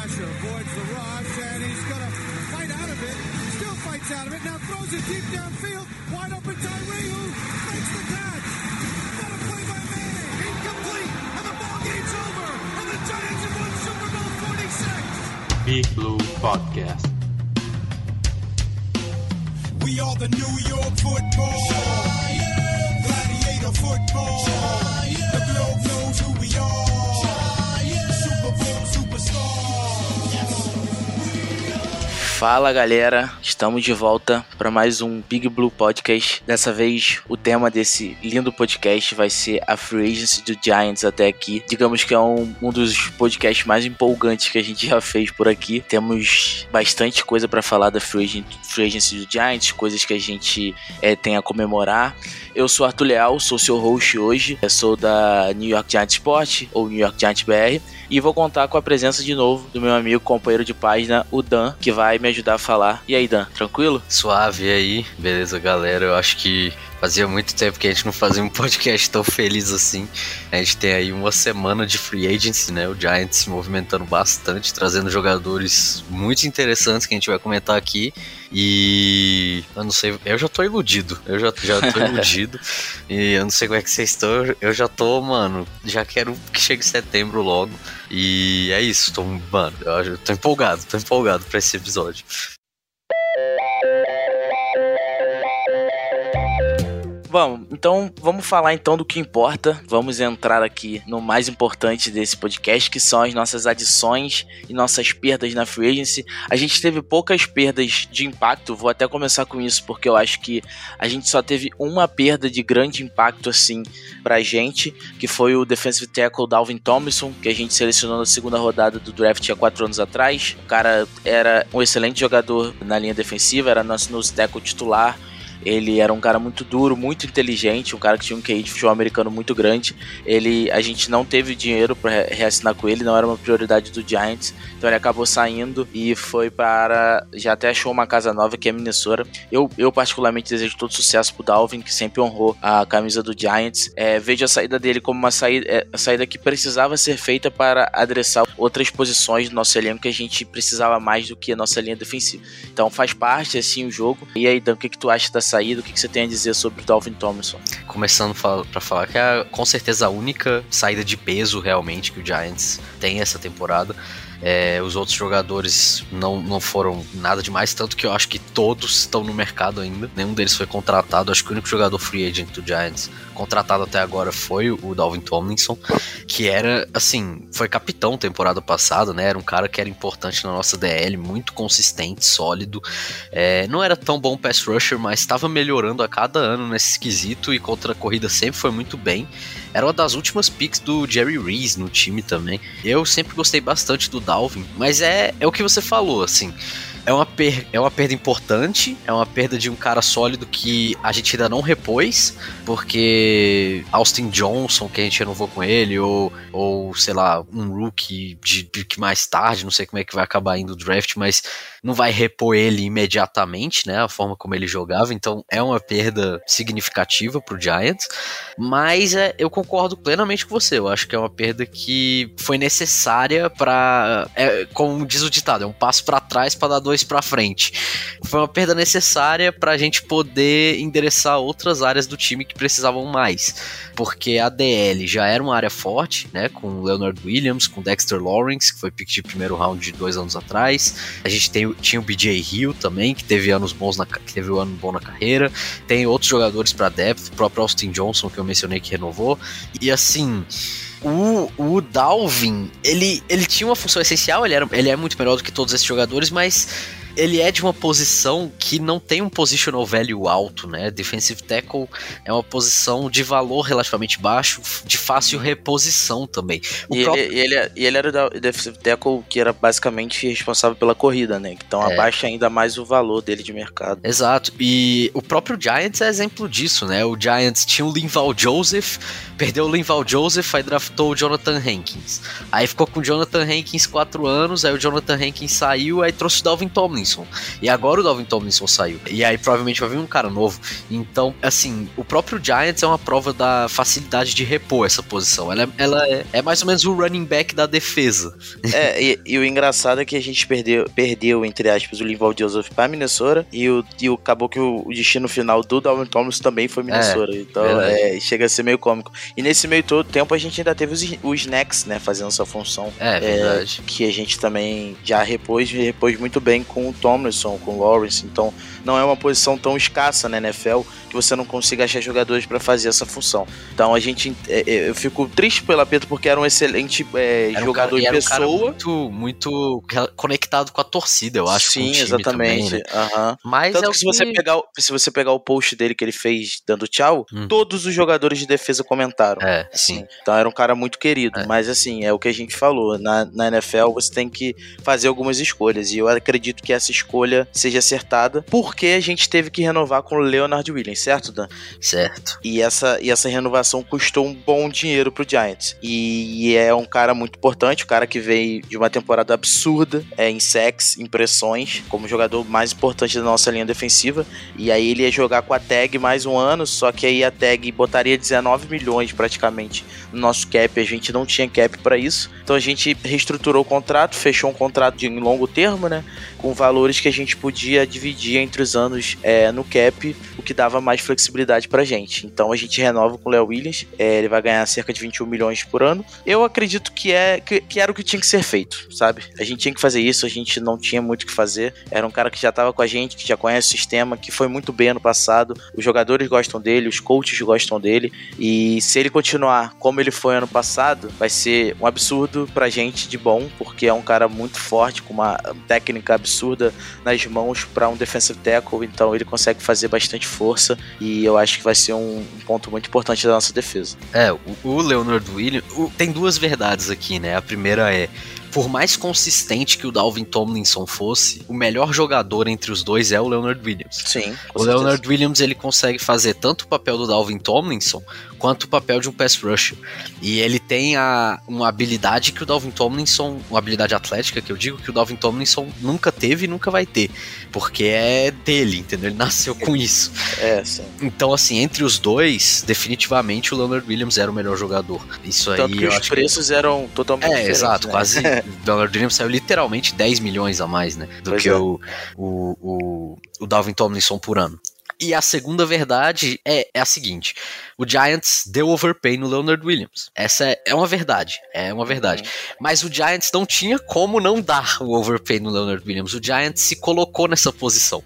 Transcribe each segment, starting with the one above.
pressure. Avoids the rush. And he's going to fight out of it. Still fights out of it. Now throws it deep downfield. Wide open Tyree who makes the catch. What a play by Manning. Incomplete. And the ball game's over. And the Giants have won Super Bowl 46. Big Blue Podcast. We are the New York football. Gladiator football. The globe knows who we are. Fala galera, estamos de volta para mais um Big Blue Podcast. Dessa vez, o tema desse lindo podcast vai ser a Free Agency do Giants até aqui. Digamos que é um, um dos podcasts mais empolgantes que a gente já fez por aqui. Temos bastante coisa para falar da Free Agency, Free Agency do Giants, coisas que a gente é, tem a comemorar. Eu sou Arthur Leal, sou seu host hoje. Eu sou da New York Giants Sport, ou New York Giants BR. E vou contar com a presença de novo do meu amigo, companheiro de página, o Dan, que vai me ajudar a falar. E aí, Dan, tranquilo? Suave aí, beleza, galera? Eu acho que fazia muito tempo que a gente não fazia um podcast tão feliz assim. A gente tem aí uma semana de free agency, né? O Giants se movimentando bastante, trazendo jogadores muito interessantes que a gente vai comentar aqui. E eu não sei, eu já tô iludido. Eu já, já tô iludido. E eu não sei como é que vocês estão. Eu já tô, mano, já quero que chegue setembro logo. E é isso, tô, mano, eu tô empolgado, tô empolgado pra esse episódio. Bom, então vamos falar então do que importa. Vamos entrar aqui no mais importante desse podcast, que são as nossas adições e nossas perdas na free agency. A gente teve poucas perdas de impacto, vou até começar com isso porque eu acho que a gente só teve uma perda de grande impacto assim pra gente, que foi o defensive tackle Dalvin Tomlinson, que a gente selecionou na segunda rodada do draft há quatro anos atrás. O cara era um excelente jogador na linha defensiva, era nosso, nosso tackle titular. Ele era um cara muito duro, muito inteligente, um cara que tinha um QI de futebol americano muito grande. Ele, a gente não teve dinheiro para reassinar com ele, não era uma prioridade do Giants, então ele acabou saindo e foi para já até achou uma casa nova que é Minnesota. Eu, eu particularmente desejo todo sucesso pro Dalvin, que sempre honrou a camisa do Giants. É, vejo a saída dele como uma saída, é, saída que precisava ser feita para adressar outras posições do nosso elenco que a gente precisava mais do que a nossa linha defensiva. Então faz parte assim o jogo. E aí, Dan, o que, que tu acha da saída, o que, que você tem a dizer sobre o Dalvin Tomlinson? Começando pra falar que é com certeza a única saída de peso realmente que o Giants tem essa temporada. É, os outros jogadores não, não foram nada demais, tanto que eu acho que todos estão no mercado ainda. Nenhum deles foi contratado. Acho que o único jogador free agent do Giants contratado até agora foi o Dalvin Tomlinson, que era, assim, foi capitão temporada passada, né? Era um cara que era importante na nossa DL, muito consistente, sólido. É, não era tão bom pass rusher, mas estava melhorando a cada ano nesse esquisito e contra a corrida sempre foi muito bem. Era uma das últimas picks do Jerry Reese no time também. Eu sempre gostei bastante do Dalvin, mas é, é o que você falou, assim. É uma, per é uma perda importante, é uma perda de um cara sólido que a gente ainda não repôs, porque Austin Johnson, que a gente renovou com ele, ou, ou sei lá, um rookie de pick mais tarde, não sei como é que vai acabar indo o draft, mas não vai repor ele imediatamente, né? A forma como ele jogava, então é uma perda significativa pro Giants, mas é, eu concordo plenamente com você. Eu acho que é uma perda que foi necessária para, é, como diz o ditado, é um passo para trás para dar dois para frente. Foi uma perda necessária para a gente poder endereçar outras áreas do time que precisavam mais, porque a DL já era uma área forte, né? Com Leonard Williams, com Dexter Lawrence, que foi pick de primeiro round de dois anos atrás. A gente tem, tinha o BJ Hill também, que teve anos bons na, que teve um ano bom na carreira. Tem outros jogadores para depth, o próprio Austin Johnson que eu mencionei que renovou. E assim, o, o Dalvin, ele, ele tinha uma função essencial, ele, era, ele é muito melhor do que todos esses jogadores, mas ele é de uma posição que não tem um positional value alto, né? Defensive tackle é uma posição de valor relativamente baixo, de fácil reposição também. O e, próprio... ele, ele, e ele era o defensive tackle que era basicamente responsável pela corrida, né? Então é. abaixa ainda mais o valor dele de mercado. Exato. E o próprio Giants é exemplo disso, né? O Giants tinha o Linval Joseph, perdeu o Linval Joseph, aí draftou o Jonathan Hankins. Aí ficou com o Jonathan Hankins quatro anos, aí o Jonathan Hankins saiu, aí trouxe o Dalvin Tomlinson. E agora o Dalvin Tomlinson saiu. E aí provavelmente vai vir um cara novo. Então, assim, o próprio Giants é uma prova da facilidade de repor essa posição. Ela, é, ela é, é mais ou menos o running back da defesa. É, e, e, o engraçado é que a gente perdeu, perdeu entre aspas, o Linval Joseph para Minnesota e, o, e o, acabou que o, o destino final do Dalvin Tomlinson também foi Minnesota. É, então, é, chega a ser meio cômico. E nesse meio todo tempo a gente ainda teve os, os Snacks, né, fazendo essa função. É, é verdade. que a gente também já repôs, repôs muito bem com o Tomlinson, com o Lawrence. Então, não é uma posição tão escassa na NFL que você não consiga achar jogadores para fazer essa função. Então a gente, é, é, eu fico triste pelo Apeto porque era um excelente é, era um jogador cara, de pessoa, um muito, muito conectado com a torcida, eu acho. Sim, exatamente. Também, né? uhum. Mas Tanto é que, se você pegar, se você pegar o post dele que ele fez dando tchau, hum. todos os jogadores de defesa comentaram. É, assim. sim. Então era um cara muito querido. É. Mas assim é o que a gente falou. Na, na NFL você tem que fazer algumas escolhas e eu acredito que essa escolha seja acertada porque a gente teve que renovar com o Leonard Williams certo, Dan? Certo. E essa, e essa renovação custou um bom dinheiro pro Giants. E, é um cara muito importante, o cara que veio de uma temporada absurda é, em sacks, impressões, como jogador mais importante da nossa linha defensiva. E aí ele ia jogar com a tag mais um ano, só que aí a tag botaria 19 milhões praticamente no nosso cap. A gente não tinha cap para isso. Então a gente reestruturou o contrato, fechou um contrato de longo termo, né? Com valores que a gente podia dividir entre os anos é, no cap, o que dava mais mais flexibilidade pra gente. Então a gente renova com o Léo Williams, é, ele vai ganhar cerca de 21 milhões por ano. Eu acredito que, é, que, que, era o que tinha que ser feito, sabe? A gente tinha que fazer isso, a gente não tinha muito o que fazer. Era um cara que já tava com a gente, que já conhece o sistema, que foi muito bem ano passado. Os jogadores gostam dele, os coaches gostam dele. E se ele continuar como ele foi ano passado, vai ser um absurdo pra gente de bom, porque é um cara muito forte, com uma técnica absurda nas mãos para um defensive tackle, então ele consegue fazer bastante força e eu acho que vai ser um, um ponto muito importante da nossa defesa. É, o, o Leonard Williams o, tem duas verdades aqui, né? A primeira é por mais consistente que o Dalvin Tomlinson fosse, o melhor jogador entre os dois é o Leonard Williams. Sim. O Leonard Williams ele consegue fazer tanto o papel do Dalvin Tomlinson quanto o papel de um pass rusher. E ele tem a, uma habilidade que o Dalvin Tomlinson, uma habilidade atlética que eu digo que o Dalvin Tomlinson nunca teve e nunca vai ter, porque é dele, entendeu? Ele nasceu com isso. É, sim. Então, assim, entre os dois, definitivamente o Leonard Williams era o melhor jogador. Isso Tanto aí. Que os preços que... eram totalmente É, exato, né? quase. o Leonard Williams saiu literalmente 10 milhões a mais, né? Do pois que é. o, o, o, o Dalvin Tomlinson por ano. E a segunda verdade é, é, a seguinte: o Giants deu overpay no Leonard Williams. Essa é, é uma verdade. É uma verdade. Uhum. Mas o Giants não tinha como não dar o overpay no Leonard Williams. O Giants se colocou nessa posição.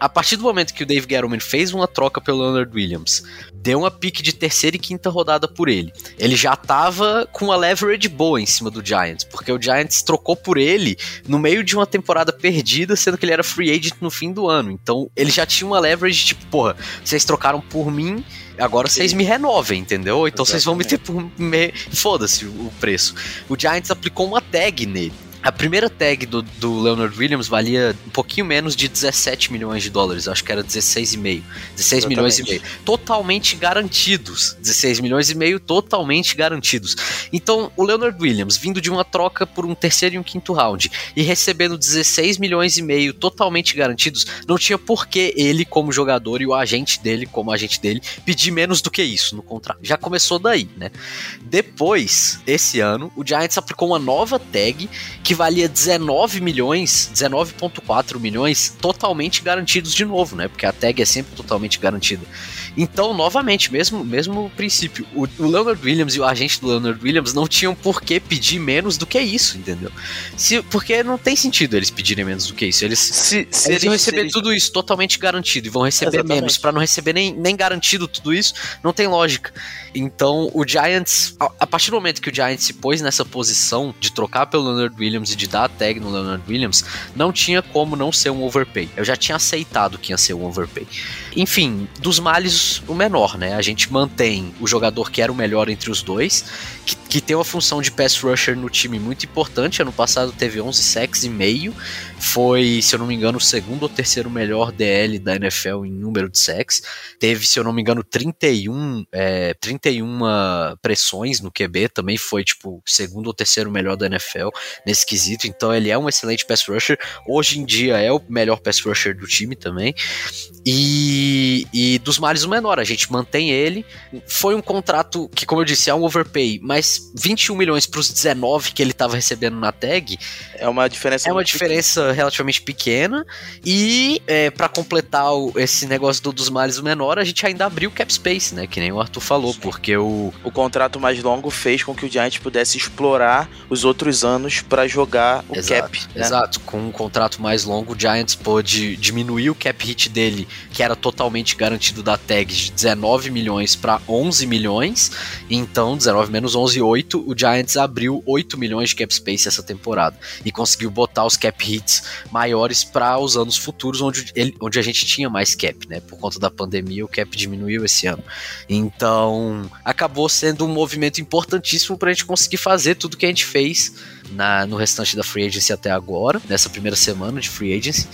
A partir do momento que o Dave Gettleman fez uma troca pelo Leonard Williams, deu uma pique de terceira e quinta rodada por ele. Ele já tava com uma leverage boa em cima do Giants, porque o Giants trocou por ele no meio de uma temporada perdida, sendo que ele era free agent no fim do ano. Então ele já tinha uma leverage tipo, porra, vocês trocaram por mim, agora vocês me renovem, entendeu? Então vocês vão me ter por. Me... Foda-se o preço. O Giants aplicou uma tag nele. A primeira tag do, do, Leonard Williams valia um pouquinho menos de 17 milhões de dólares, acho que era 16,5. 16 Exatamente. milhões e meio. Totalmente garantidos. 16 milhões e meio totalmente garantidos. Então, o Leonard Williams, vindo de uma troca por um terceiro e um quinto round e recebendo 16 milhões e meio totalmente garantidos, não tinha por que ele, como jogador, e o agente dele, como agente dele, pedir menos do que isso no contrato. Já começou daí, né? Depois, esse ano, o Giants aplicou uma nova tag que valia 19 milhões, 19,4 milhões, totalmente garantidos de novo, né? Porque a tag é sempre totalmente garantida. Então, novamente, mesmo mesmo princípio, o, o Leonard Williams e o agente do Leonard Williams não tinham por que pedir menos do que isso, entendeu? Se, porque não tem sentido eles pedirem menos do que isso. Eles, se, se eles, eles receber eles... tudo isso totalmente garantido e vão receber Exatamente. menos para não receber nem, nem garantido tudo isso, não tem lógica. Então, o Giants, a, a, partir do momento que o Giants se pôs nessa posição de trocar pelo Leonard Williams e de dar a tag no Leonard Williams, não tinha como não ser um overpay. Eu já tinha aceitado que ia ser um overpay. Enfim, dos males, o menor, né? A gente mantém o jogador que era o melhor entre os dois, que, que tem uma função de pass rusher no time muito importante. Ano passado teve 11 sacks e meio, foi, se eu não me engano, o segundo ou terceiro melhor DL da NFL em número de sacks. Teve, se eu não me engano, 31, é, 31 pressões no QB, também foi tipo segundo ou terceiro melhor da NFL nesse quesito. Então ele é um excelente pass rusher. Hoje em dia é o melhor pass rusher do time também. E, e dos males o menor, a gente mantém ele. Foi um contrato que, como eu disse, é um overpay, mas 21 milhões para os 19 que ele estava recebendo na tag é uma diferença. É uma diferença pequena. relativamente pequena. E é, para completar o, esse negócio do, dos males menor, a gente ainda abriu o cap space, né? Que nem o Arthur falou, Sim. porque o o contrato mais longo fez com que o Giants pudesse explorar os outros anos para jogar o exato, cap. Né? Exato. Com um contrato mais longo, o Giants pôde diminuir o cap hit dele, que era totalmente garantido da tag de 19 milhões para 11 milhões. Então, 19 menos 11, 8. O Giants abriu 8 milhões de cap space essa temporada e conseguiu botar os cap hits maiores para os anos futuros, onde, ele, onde a gente tinha mais cap, né? Por conta da pandemia, o cap diminuiu esse ano. Então, acabou sendo um movimento importantíssimo para a gente conseguir fazer tudo que a gente fez na, no restante da free agency até agora, nessa primeira semana de free agency.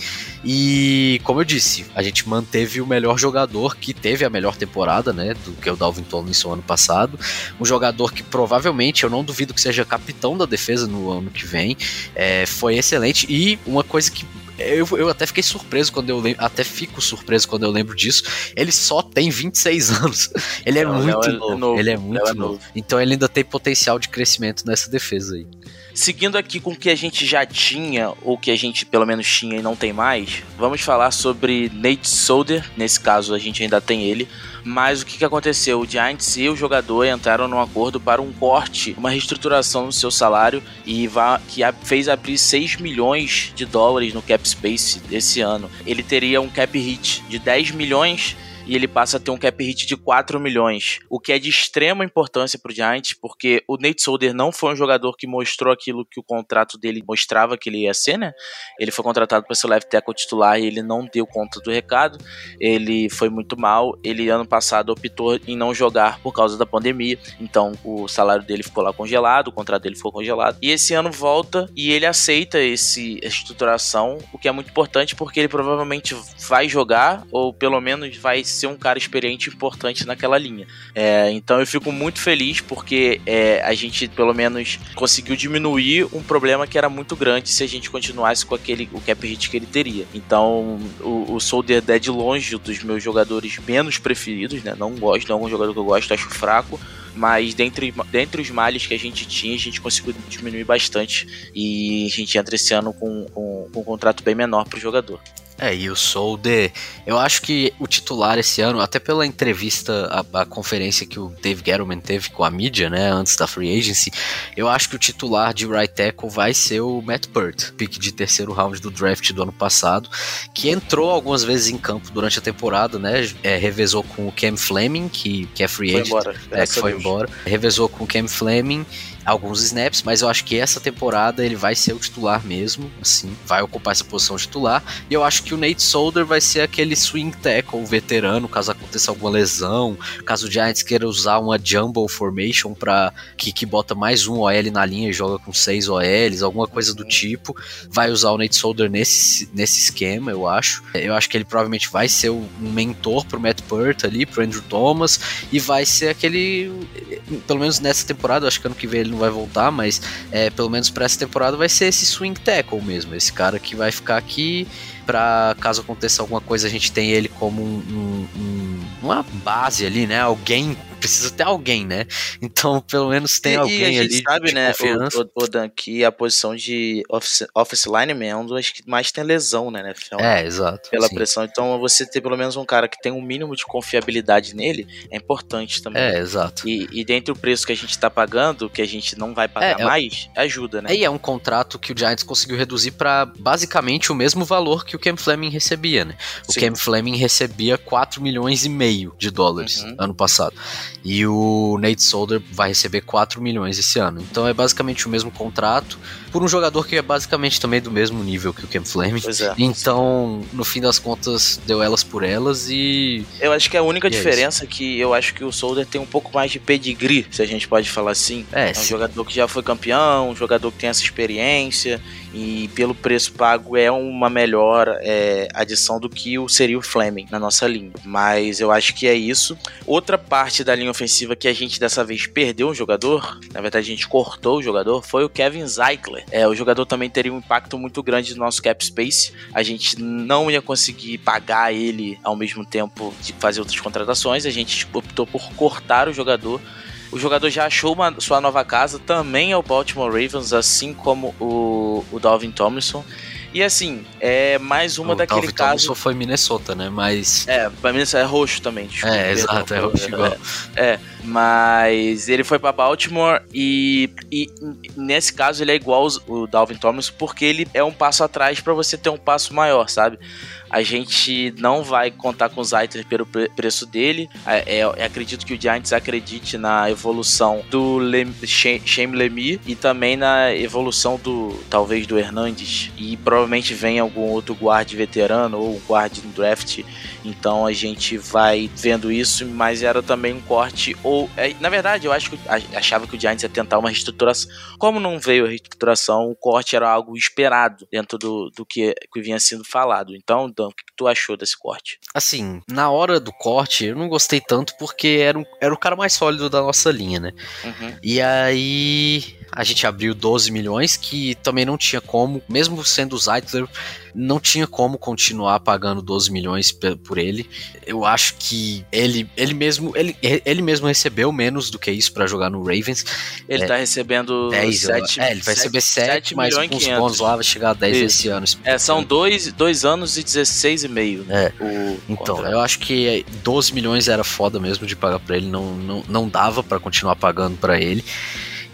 E, como eu disse, a gente manteve o melhor jogador que teve a melhor temporada, né, do que é o Dalvin Tomlinson ano passado. Um jogador que provavelmente, eu não duvido que seja capitão da defesa no ano que vem. É, foi excelente e uma coisa que eu, eu até fiquei surpreso quando eu lembro, até fico surpreso quando eu lembro disso. Ele só tem 26 anos. Ele é Não, muito é novo. novo. Ele é muito é novo. novo. Então ele ainda tem potencial de crescimento nessa defesa aí. Seguindo aqui com o que a gente já tinha, ou que a gente pelo menos tinha e não tem mais, vamos falar sobre Nate Solder. Nesse caso, a gente ainda tem ele. Mas o que, aconteceu? O Giants e o jogador entraram num acordo para um corte, uma reestruturação no seu salário e que fez abrir 6 milhões de dólares no cap space desse ano. Ele teria um cap hit de 10 milhões e ele passa a ter um cap hit de 4 milhões, o que é de extrema importância para o Giants, porque o Nate Solder não foi um jogador que mostrou aquilo que o contrato dele mostrava que ele ia ser, né? Ele foi contratado para ser left tackle titular e ele não deu conta do recado, ele foi muito mal, ele ano passado optou em não jogar por causa da pandemia, então o salário dele ficou lá congelado, o contrato dele ficou congelado, e esse ano volta e ele aceita esse, essa estruturação, o que é muito importante porque ele provavelmente vai jogar, ou pelo menos vai ser um cara experiente e importante naquela linha. É, então eu fico muito feliz porque é, a gente pelo menos conseguiu diminuir um problema que era muito grande se a gente continuasse com aquele o cap hit que ele teria. Então o, o Soldier é de longe dos meus jogadores menos preferidos, né? Não gosto, não é um jogador que eu gosto, acho fraco mas dentre, dentre os males que a gente tinha, a gente conseguiu diminuir bastante e a gente entra esse ano com, com, com um contrato bem menor para o jogador. É, e o Solder, eu acho que o titular esse ano, até pela entrevista, a, a, conferência que o Dave Gettleman teve com a mídia, né, antes da free agency, eu acho que o titular de right tackle vai ser o Matt Burt, pick de terceiro round do draft do ano passado, que entrou algumas vezes em campo durante a temporada, né, é, revezou com o Cam Fleming, que, que é free agent, foi embora, é, que foi embora, revezou com o Cam Fleming alguns snaps, mas eu acho que essa temporada ele vai ser o titular mesmo, assim, vai ocupar essa posição titular. E eu acho que o Nate Solder vai ser aquele swing tackle veterano, caso aconteça alguma lesão, caso o Giants queira usar uma jumbo formation para que, que bota mais um OL na linha e joga com seis OLs, alguma coisa do tipo, vai usar o Nate Solder nesse, nesse esquema, eu acho. Eu acho que ele provavelmente vai ser um mentor pro Matt Burt ali, pro Andrew Thomas, e vai ser aquele, pelo menos nessa temporada, eu acho que ano que vem ele não vai voltar, mas é, pelo menos para essa temporada vai ser esse swing tackle mesmo, esse cara que vai ficar aqui para caso aconteça alguma coisa a gente tem ele como um, um, um, uma base ali, né? Alguém precisa ter alguém, né? Então, pelo menos tem e, alguém e a gente ali. sabe, de né, confiança. o, o, o Dan, que a posição de office, office lineman é um dos que mais tem lesão, né, NFL? É, exato. Pela sim. pressão. Então, você ter pelo menos um cara que tem um mínimo de confiabilidade nele é importante também. É, exato. E, e dentro do preço que a gente tá pagando, que a gente não vai pagar É, é- mais, ajuda, né? Aí é um contrato que o Giants conseguiu reduzir para basicamente o mesmo valor que o Cam Fleming recebia, né? O Sim. Cam Fleming recebia 4 milhões e meio de dólares Uhum. ano passado. E o Nate Solder vai receber 4 milhões esse ano. Então é basicamente o mesmo contrato por um jogador que é basicamente também do mesmo nível que o Cam Fleming. Pois é. Então, no fim das contas, deu elas por elas e. Eu acho que a única E é diferença é que eu acho que o Solder tem um pouco mais de pedigree, se a gente pode falar assim. É, É um sim. jogador que já foi campeão, um jogador que tem essa experiência e pelo preço pago é uma melhor é, adição do que o seria o Fleming na nossa linha. Mas eu acho que é isso. Outra parte da linha ofensiva que a gente dessa vez perdeu um jogador, na verdade a gente cortou o jogador, foi o Kevin Zeitler. É, o jogador também teria um impacto muito grande no nosso cap space. A gente não ia conseguir pagar ele ao mesmo tempo de fazer outras contratações. A gente optou por cortar o jogador o jogador já achou uma, sua nova casa, também é o Baltimore Ravens, assim como o, o Dalvin Tomlinson. E assim, é mais uma o daquele Dalvin caso. Tomlinson foi Minnesota, né? Mas. É, pra isso é roxo também. desculpa, É, exato, é roxo igual. É, mas ele foi pra Baltimore e, e nesse caso ele é igual o Dalvin Tomlinson porque ele é um passo atrás pra você ter um passo maior, sabe? A gente não vai contar com o Zeitler pelo pre- preço dele. É, é- acredito que o Giants acredite na evolução do Lem, Shem Lemi e também na evolução do talvez do Hernandes. E provavelmente vem algum outro guarde veterano ou um guarde no draft. Então a gente vai vendo isso, mas era também um corte. Ou é, na verdade, eu acho que achava que o Giants ia tentar uma reestruturação. Como não veio a reestruturação, o corte era algo esperado dentro do, do que, que vinha sendo falado. Então, O que que tu achou desse corte? Assim, na hora do corte, eu não gostei tanto porque era, um- era o cara mais sólido da nossa linha, né? Uhum. E aí a gente abriu 12 milhões, que também não tinha como, mesmo sendo o Zeitler, não tinha como continuar pagando 12 milhões por ele. Eu acho que ele, ele mesmo ele, ele mesmo recebeu menos do que isso pra jogar no Ravens. Ele É, tá recebendo 10, eu- 7, é, ele vai receber 7, mas com os bônus lá vai chegar a 10 Isso. esse ano. É, são dois, dois anos e 16 e meio. né, É. o Então, contrato. eu acho que 12 milhões era foda mesmo de pagar pra ele, não, não, não dava pra continuar pagando pra ele.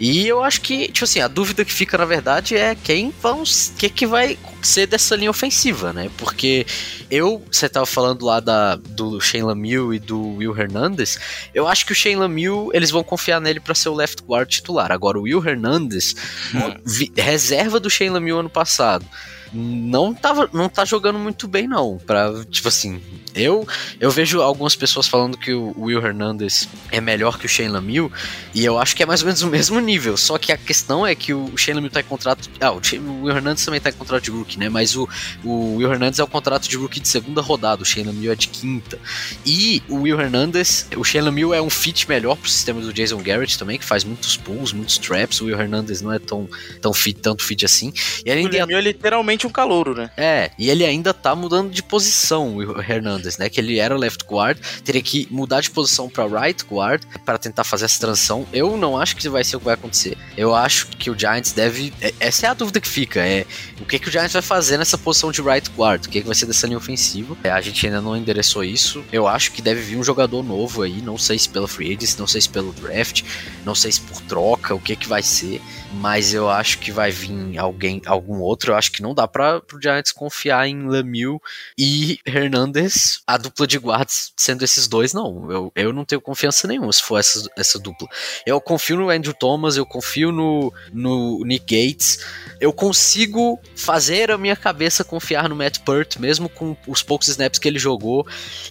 E eu acho que, tipo assim, a dúvida que fica na verdade é quem vão, que que vai ser dessa linha ofensiva, né? Porque eu, você tava falando lá da, do Shane Lamieux e do Will Hernandez, eu acho que o Shane Lamieux, eles vão confiar nele pra ser o left guard titular. Agora o Will Hernandez, Hum. reserva do Shane Lamieux ano passado, não tava, não tá jogando muito bem não, para tipo assim, eu eu vejo algumas pessoas falando que o Will Hernandez é melhor que o Shane Lamieux e eu acho que é mais ou menos o mesmo nível, só que a questão é que o Shane Lamieux tá em contrato, ah, o o Will Hernandez também tá em contrato de rookie, né, mas o, o Will Hernandez é o contrato de rookie de segunda rodada, o Shane Lamieux é de quinta. E o Will Hernandez, o Shane Lamieux é um fit melhor pro sistema do Jason Garrett também, que faz muitos pulls, muitos traps, o Will Hernandez não é tão, tão fit, tanto fit assim. E O além de Lemieux é literalmente um calouro, né? é, e ele ainda tá mudando de posição, o Hernandez, né? Que ele era left guard, teria que mudar de posição pra right guard para tentar fazer essa transição. Eu não acho que vai ser o que vai acontecer. Eu acho que o Giants deve. é- Essa é a dúvida que fica: é o que, que o Giants vai fazer nessa posição de right guard? O que, que vai ser dessa linha ofensiva? É, a gente ainda não endereçou isso. Eu acho que deve vir um jogador novo aí, não sei se pela free agency, não sei se pelo draft, não sei se por troca, o que, que vai ser mas eu acho que vai vir alguém, algum outro. Eu acho que não dá para o Giants confiar em Lemieux e Hernandez, a dupla de guardas sendo esses dois, não. Eu, eu não tenho confiança nenhuma se for essa, essa dupla. Eu confio no Andrew Thomas, eu confio no, no Nick Gates. Eu consigo fazer a minha cabeça confiar no Matt Pert, mesmo com os poucos snaps que ele jogou.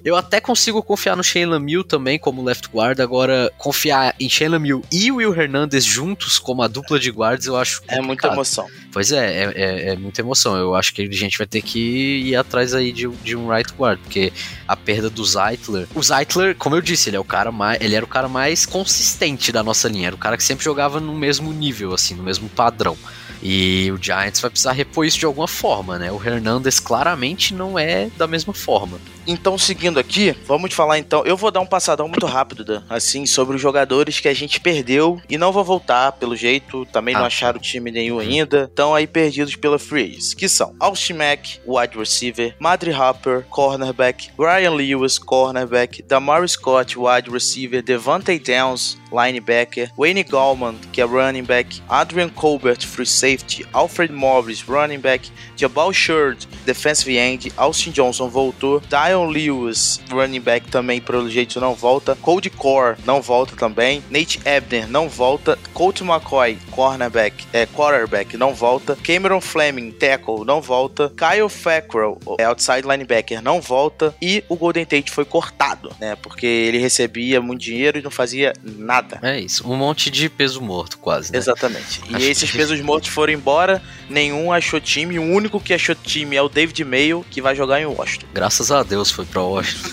Eu até consigo confiar no Shane Lemieux também como left guard. Agora, confiar em Shane Lemieux e Will Hernandez juntos como a dupla de guards, eu acho É muita complicado. emoção. Pois é, é, é, é muita emoção. Eu acho que a gente vai ter que ir atrás aí de, de um right guard, porque a perda do Zeitler. O Zeitler, como eu disse, ele é o cara mais, ele era o cara mais consistente da nossa linha, era o cara que sempre jogava no mesmo nível, assim, no mesmo padrão. E o Giants vai precisar repor isso de alguma forma, né? O Hernandez claramente não é da mesma forma. Então, seguindo aqui, vamos falar então. Eu vou dar um passadão muito rápido, Dan, assim, sobre os jogadores que a gente perdeu e não vou voltar, pelo jeito. Também não Ah. acharam time nenhum ainda. Estão aí perdidos pela Free Agents, que são Austin Mack, wide receiver, Madry Hopper, cornerback, Ryan Lewis, cornerback, Damari Scott, wide receiver, Devante Downs, linebacker, Wayne Gallman, que é running back, Adrian Colbert, free safety, Alfred Morris, running back, Jabal Shurd, defensive end, Austin Johnson voltou, Dion Lewis, running back também pelo jeito não volta, Cody Core não volta também, Nate Ebner não volta, Colt McCoy, cornerback, é, quarterback não volta, Cameron Fleming, tackle não volta, Kyle Fackrell, é, outside linebacker não volta e o Golden Tate foi cortado, né, porque ele recebia muito dinheiro e não fazia nada. É isso, um monte de peso morto, quase. Né? Exatamente. E Acho esses que- pesos mortos foram embora, nenhum achou time. O único que achou time é o David Mayo, que vai jogar em Washington. Graças a Deus foi pra Washington.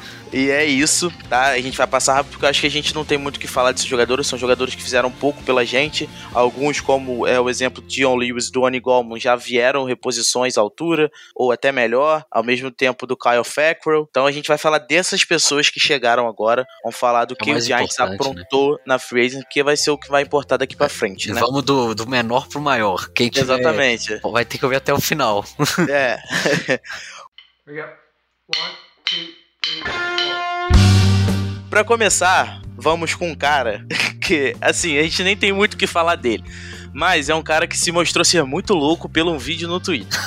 E é isso, tá? A gente vai passar rápido porque eu acho que a gente não tem muito o que falar desses jogadores. São jogadores que fizeram pouco pela gente. Alguns, como é o exemplo de Dion Lewis e do Oni Goldman, já vieram reposições à altura, ou até melhor, ao mesmo tempo do Kyle Fackrell. Então a gente vai falar dessas pessoas que chegaram agora. Vamos falar do É que o Giants importante, aprontou na Free Agency, que vai ser o que vai importar daqui pra frente, né? Vamos do, do menor pro maior. Quem tiver, Exatamente. vai ter que ouvir até o final. É. We got one, two, three, Pra começar, vamos com um cara que, assim, a gente nem tem muito o que falar dele. Mas é um cara que se mostrou ser muito louco pelo um vídeo no Twitter.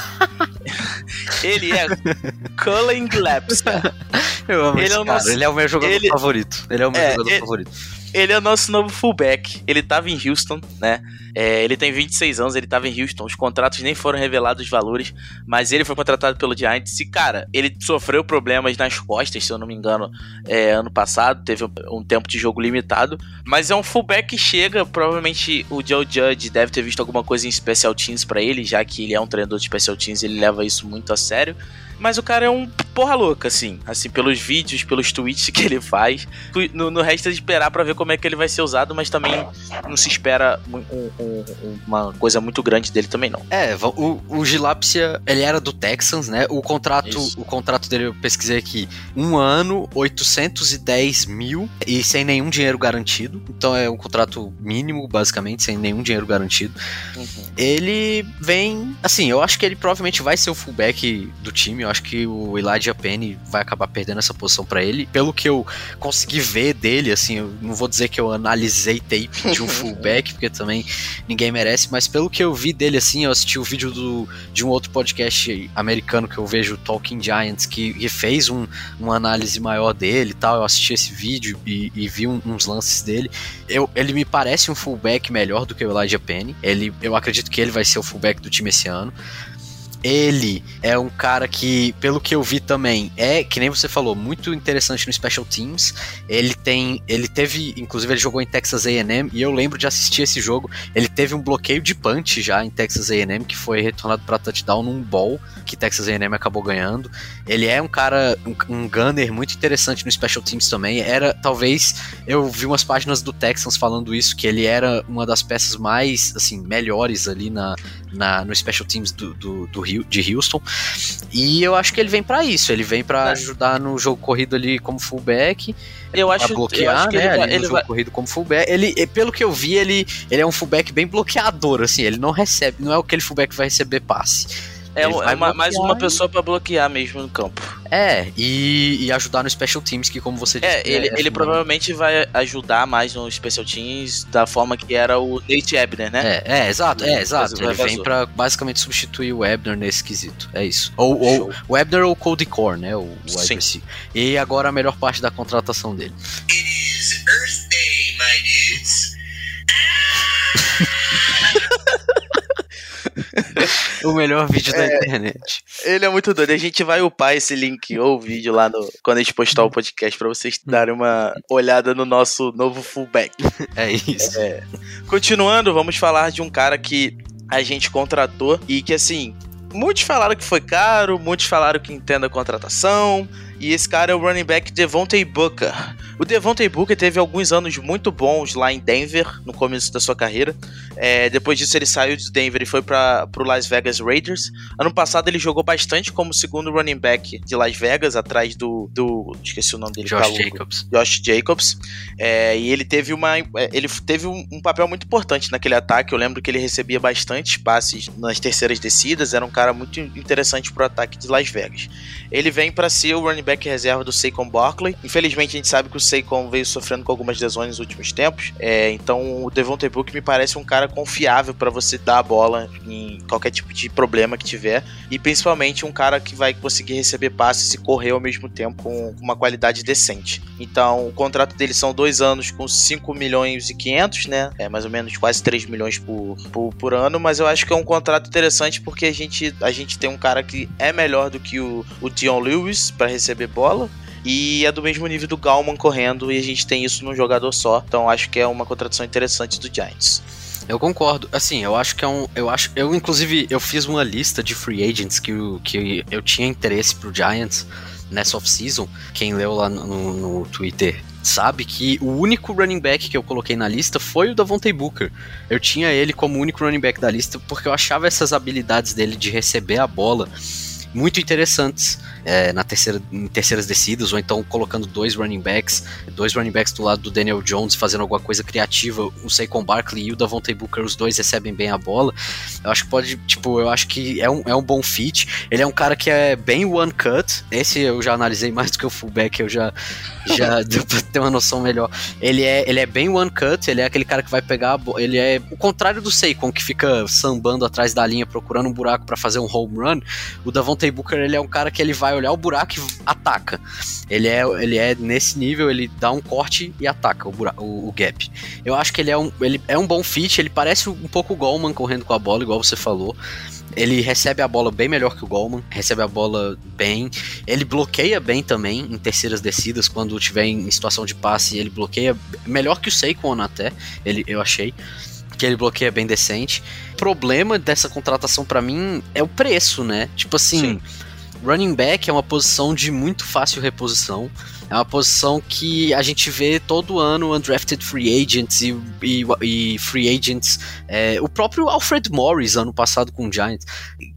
ele é Cullen Glepska. Eu amo Ele esse é o cara. nosso- Ele é o meu jogador ele- favorito. Ele é o meu É, jogador ele- favorito. Ele é o nosso novo fullback. Ele tava em Houston, né? É, ele tem 26 anos, ele tava em Houston. Os contratos nem foram revelados os valores, mas ele foi contratado pelo Giants. E, cara, ele sofreu problemas nas costas, se eu não me engano, é, ano passado. Teve um, tempo de jogo limitado. Mas é um fullback que chega. Provavelmente o Joe Judge deve ter visto alguma coisa em Special Teams pra ele, já que ele é um treinador de Special Teams, ele leva isso muito a sério. Mas o cara é um porra louca, assim. Assim, pelos vídeos, pelos tweets que ele faz. No, no resto é de esperar pra ver como é que ele vai ser usado, mas também não se espera um- um- um- uma coisa muito grande dele também, não. É, o, o Gilapsia, ele era do Texans, né? O contrato, Isso. o contrato dele, eu pesquisei aqui, um ano, 810 mil e sem nenhum dinheiro garantido. Então é um contrato mínimo, basicamente, sem nenhum dinheiro garantido. Ele vem, assim, eu acho que ele provavelmente vai ser o fullback do time. Eu acho que o Elijah Penny vai acabar perdendo essa posição pra ele. Pelo que eu consegui ver dele, assim, eu não vou dizer que eu analisei tape de um fullback, porque também ninguém merece, mas pelo que eu vi dele, assim, eu assisti o vídeo do, de um outro podcast americano que eu vejo, Talking Giants, que, que fez um, uma análise maior dele e tal. Eu assisti esse vídeo e, e vi um- uns lances dele. Eu, ele me parece um fullback melhor do que o Elijah Penny. Ele, eu acredito que ele vai ser o fullback do time esse ano. Ele é um cara que, pelo que eu vi também, é, que nem você falou, muito interessante no Special Teams. Ele tem. Ele teve. Inclusive, ele jogou em Texas AM e eu lembro de assistir esse jogo. Ele teve um bloqueio de punch já em Texas AM, que foi retornado para touchdown num ball que Texas AM acabou ganhando. Ele é um cara, um, um gunner muito interessante no Special Teams também. Era, talvez, eu vi umas páginas do Texans falando isso, que ele era uma das peças mais, assim, melhores ali na, na, no Special Teams do, do, do Rio- de Houston. E eu acho que ele vem pra isso. Ele vem pra É. ajudar no jogo corrido ali como fullback, Eu acho, pra eu bloquear, acho que né? ele, vai, ele jogo vai- corrido como fullback. Ele, pelo que eu vi, ele, ele é um fullback bem bloqueador, assim. Ele não recebe, não é aquele fullback que vai receber passe. É, ele um- é uma- mais uma pessoa pra bloquear mesmo no campo. É, e, e ajudar no Special Teams, que como você disse. É, ele, ele fundamental. provavelmente vai ajudar mais no Special Teams da forma que era o Nate Ebner, né? É, é, exato, é, exato. Ele vem pra basicamente substituir o Ebner nesse quesito. É isso. Ou, ou o Ebner ou o Cody Core, né? O, o receiver. E agora a melhor parte da contratação dele. Earth Day, my dudes. O melhor vídeo É. da internet. Ele é muito doido. A gente vai upar esse link ou o vídeo lá no, quando a gente postar o podcast pra vocês darem uma olhada no nosso novo fullback. É isso. Continuando, vamos falar de um cara que a gente contratou e que assim, muitos falaram que foi caro, muitos falaram que entenda a contratação. E esse cara é o running back Devontae Booker. O Devontae Booker teve alguns anos muito bons lá em Denver, no começo da sua carreira. É, depois disso, ele saiu de Denver e foi para o Las Vegas Raiders. Ano passado, ele jogou bastante como segundo running back de Las Vegas, atrás do. do esqueci o nome dele, Josh. Jacobs. Josh Jacobs. É, e ele teve uma. é, Ele teve um, um papel muito importante naquele ataque. Eu lembro que ele recebia bastante passes nas terceiras descidas. Era um cara muito interessante pro ataque de Las Vegas. Ele vem para ser o running back reserva do Saquon Barkley. Infelizmente, a gente sabe que o Saquon veio sofrendo com algumas lesões nos últimos tempos. É, então, o Devontae Book me parece um cara confiável para você dar a bola em qualquer tipo de problema que tiver. E principalmente um cara que vai conseguir receber passes e correr ao mesmo tempo com uma qualidade decente. Então, o contrato dele são dois anos com 5 milhões e 500, né? É mais ou menos quase 3 milhões por, por, por ano. Mas eu acho que é um contrato interessante porque a gente, a gente tem um cara que é melhor do que o, o Dion Lewis para receber bola. E é do mesmo nível do Galman correndo, e a gente tem isso num jogador só. Então acho que é uma contratação interessante do Giants. Eu concordo. Assim, eu acho que é um. Eu acho. Eu, inclusive, eu fiz uma lista de free agents que, eu- que eu tinha interesse pro Giants nessa off-season. Quem leu lá no, no Twitter sabe que o único running back que eu coloquei na lista foi o Davontae Booker. Eu tinha ele como único running back da lista porque eu achava essas habilidades dele de receber a bola muito interessantes é, na terceira, em terceiras descidas, ou então colocando dois running backs, dois running backs do lado do Daniel Jones fazendo alguma coisa criativa, o Saquon Barkley e o Davontae Booker, os dois recebem bem a bola. Eu acho que pode, tipo, eu acho que é um, é um bom fit. Ele é um cara que é bem one cut. Esse eu já analisei mais do que o fullback, eu já, já deu pra ter uma noção melhor. Ele é, ele é bem one cut, ele é aquele cara que vai pegar a bola. Ele é o contrário do Saquon, que fica sambando atrás da linha procurando um buraco para fazer um home run. O Davontae Booker, ele é um cara que ele vai olhar o buraco e ataca. Ele é, ele é nesse nível, ele dá um corte e ataca o, buraco, o, o gap. Eu acho que ele é, um, ele é um bom fit, ele parece um pouco o Goldman correndo com a bola, igual você falou. Ele recebe a bola bem melhor que o Goldman, recebe a bola bem. Ele bloqueia bem também em terceiras descidas, quando tiver em situação de passe, ele bloqueia melhor que o Saquon até, ele, eu achei que ele bloqueia bem decente. O problema dessa contratação pra mim é o preço, né? Tipo assim, running back é uma posição de muito fácil reposição. É uma posição que a gente vê todo ano undrafted free agents e, e, e free agents. é, o próprio Alfred Morris, ano passado com o Giants,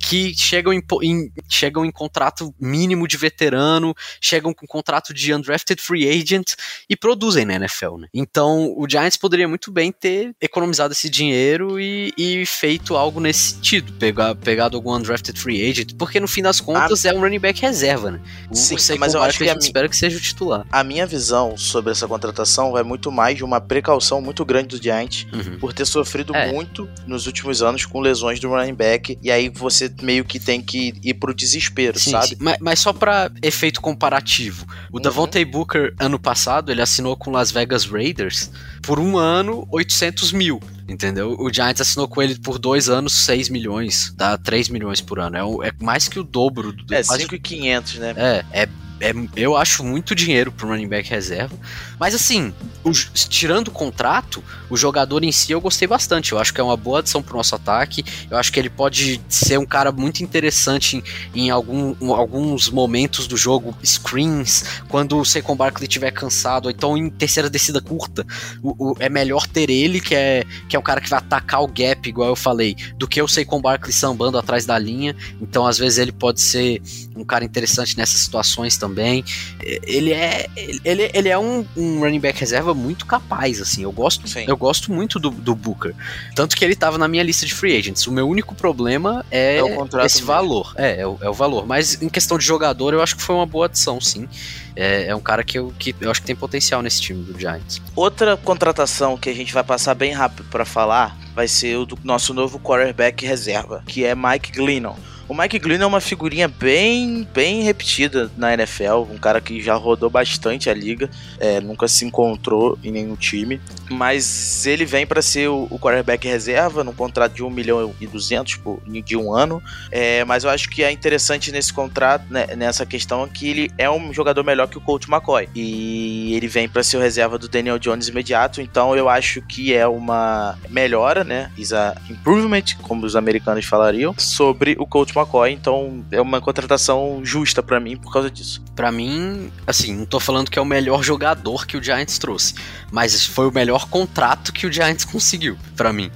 que chegam em, em- chegam em contrato mínimo de veterano, chegam com contrato de undrafted free agent e produzem na NFL, né? Então o Giants poderia muito bem ter economizado esse dinheiro e, e feito algo nesse sentido, pegar, pegado algum undrafted free agent, porque no fim das contas é um running back reserva, né? O, Sim, mas eu acho que a a gente mi- espera que seja o titular. A minha visão sobre essa contratação vai muito mais de uma precaução muito grande do Giants Uhum. por ter sofrido É. muito nos últimos anos com lesões do running back e aí você meio que tem que ir pro desespero, Sim, sabe? sim. Mas, mas só pra efeito comparativo, o Uhum. Davontae Booker, ano passado, ele assinou com Las Vegas Raiders por um ano, 800 mil, entendeu? O Giants assinou com ele por dois anos, 6 milhões, dá 3 milhões por ano. É, o- é mais que o dobro. Do, É, quase 5,500, né? É, é, é- eu acho muito dinheiro pro running back reserva. Mas assim, o- tirando o contrato, o jogador em si eu gostei bastante. Eu acho que é uma boa adição pro nosso ataque. Eu acho que ele pode ser um cara muito interessante em, em algum- em alguns momentos do jogo, screens, quando o Saquon Barkley estiver cansado, ou então em terceira descida curta. O- o- é melhor ter ele, que é, que é um cara que vai atacar o gap, igual eu falei, do que o Saquon Barkley sambando atrás da linha. Então, às vezes, ele pode ser um cara interessante nessas situações também. Ele é, ele, ele é um, um running back reserva muito capaz, assim. Eu gosto, Sim. eu gosto muito do, do Booker. Tanto que ele tava na minha lista de free agents. O meu único problema é, É esse valor. É, é o, é o valor. Mas em questão de jogador, eu acho que foi uma boa adição, sim. É, é um cara que eu, que eu acho que tem potencial nesse time do Giants. Outra contratação que a gente vai passar bem rápido pra falar vai ser o do nosso novo quarterback reserva, que é Mike Glennon. O Mike Glennon é uma figurinha bem, bem repetida na NFL, um cara que já rodou bastante a liga, é, nunca se encontrou em nenhum time, mas ele vem para ser o, o quarterback reserva num contrato de 1 milhão e 200 por, de um ano, é, mas eu acho que é interessante nesse contrato, né, nessa questão, é que ele é um jogador melhor que o Colt McCoy, e ele vem para ser o reserva do Daniel Jones imediato, então eu acho que é uma melhora, né, is a improvement, como os americanos falariam, sobre o Colt McCoy, então é uma contratação justa para mim por causa disso. Para mim, assim, não tô falando que é o melhor jogador que o Giants trouxe, mas foi o melhor contrato que o Giants conseguiu, para mim.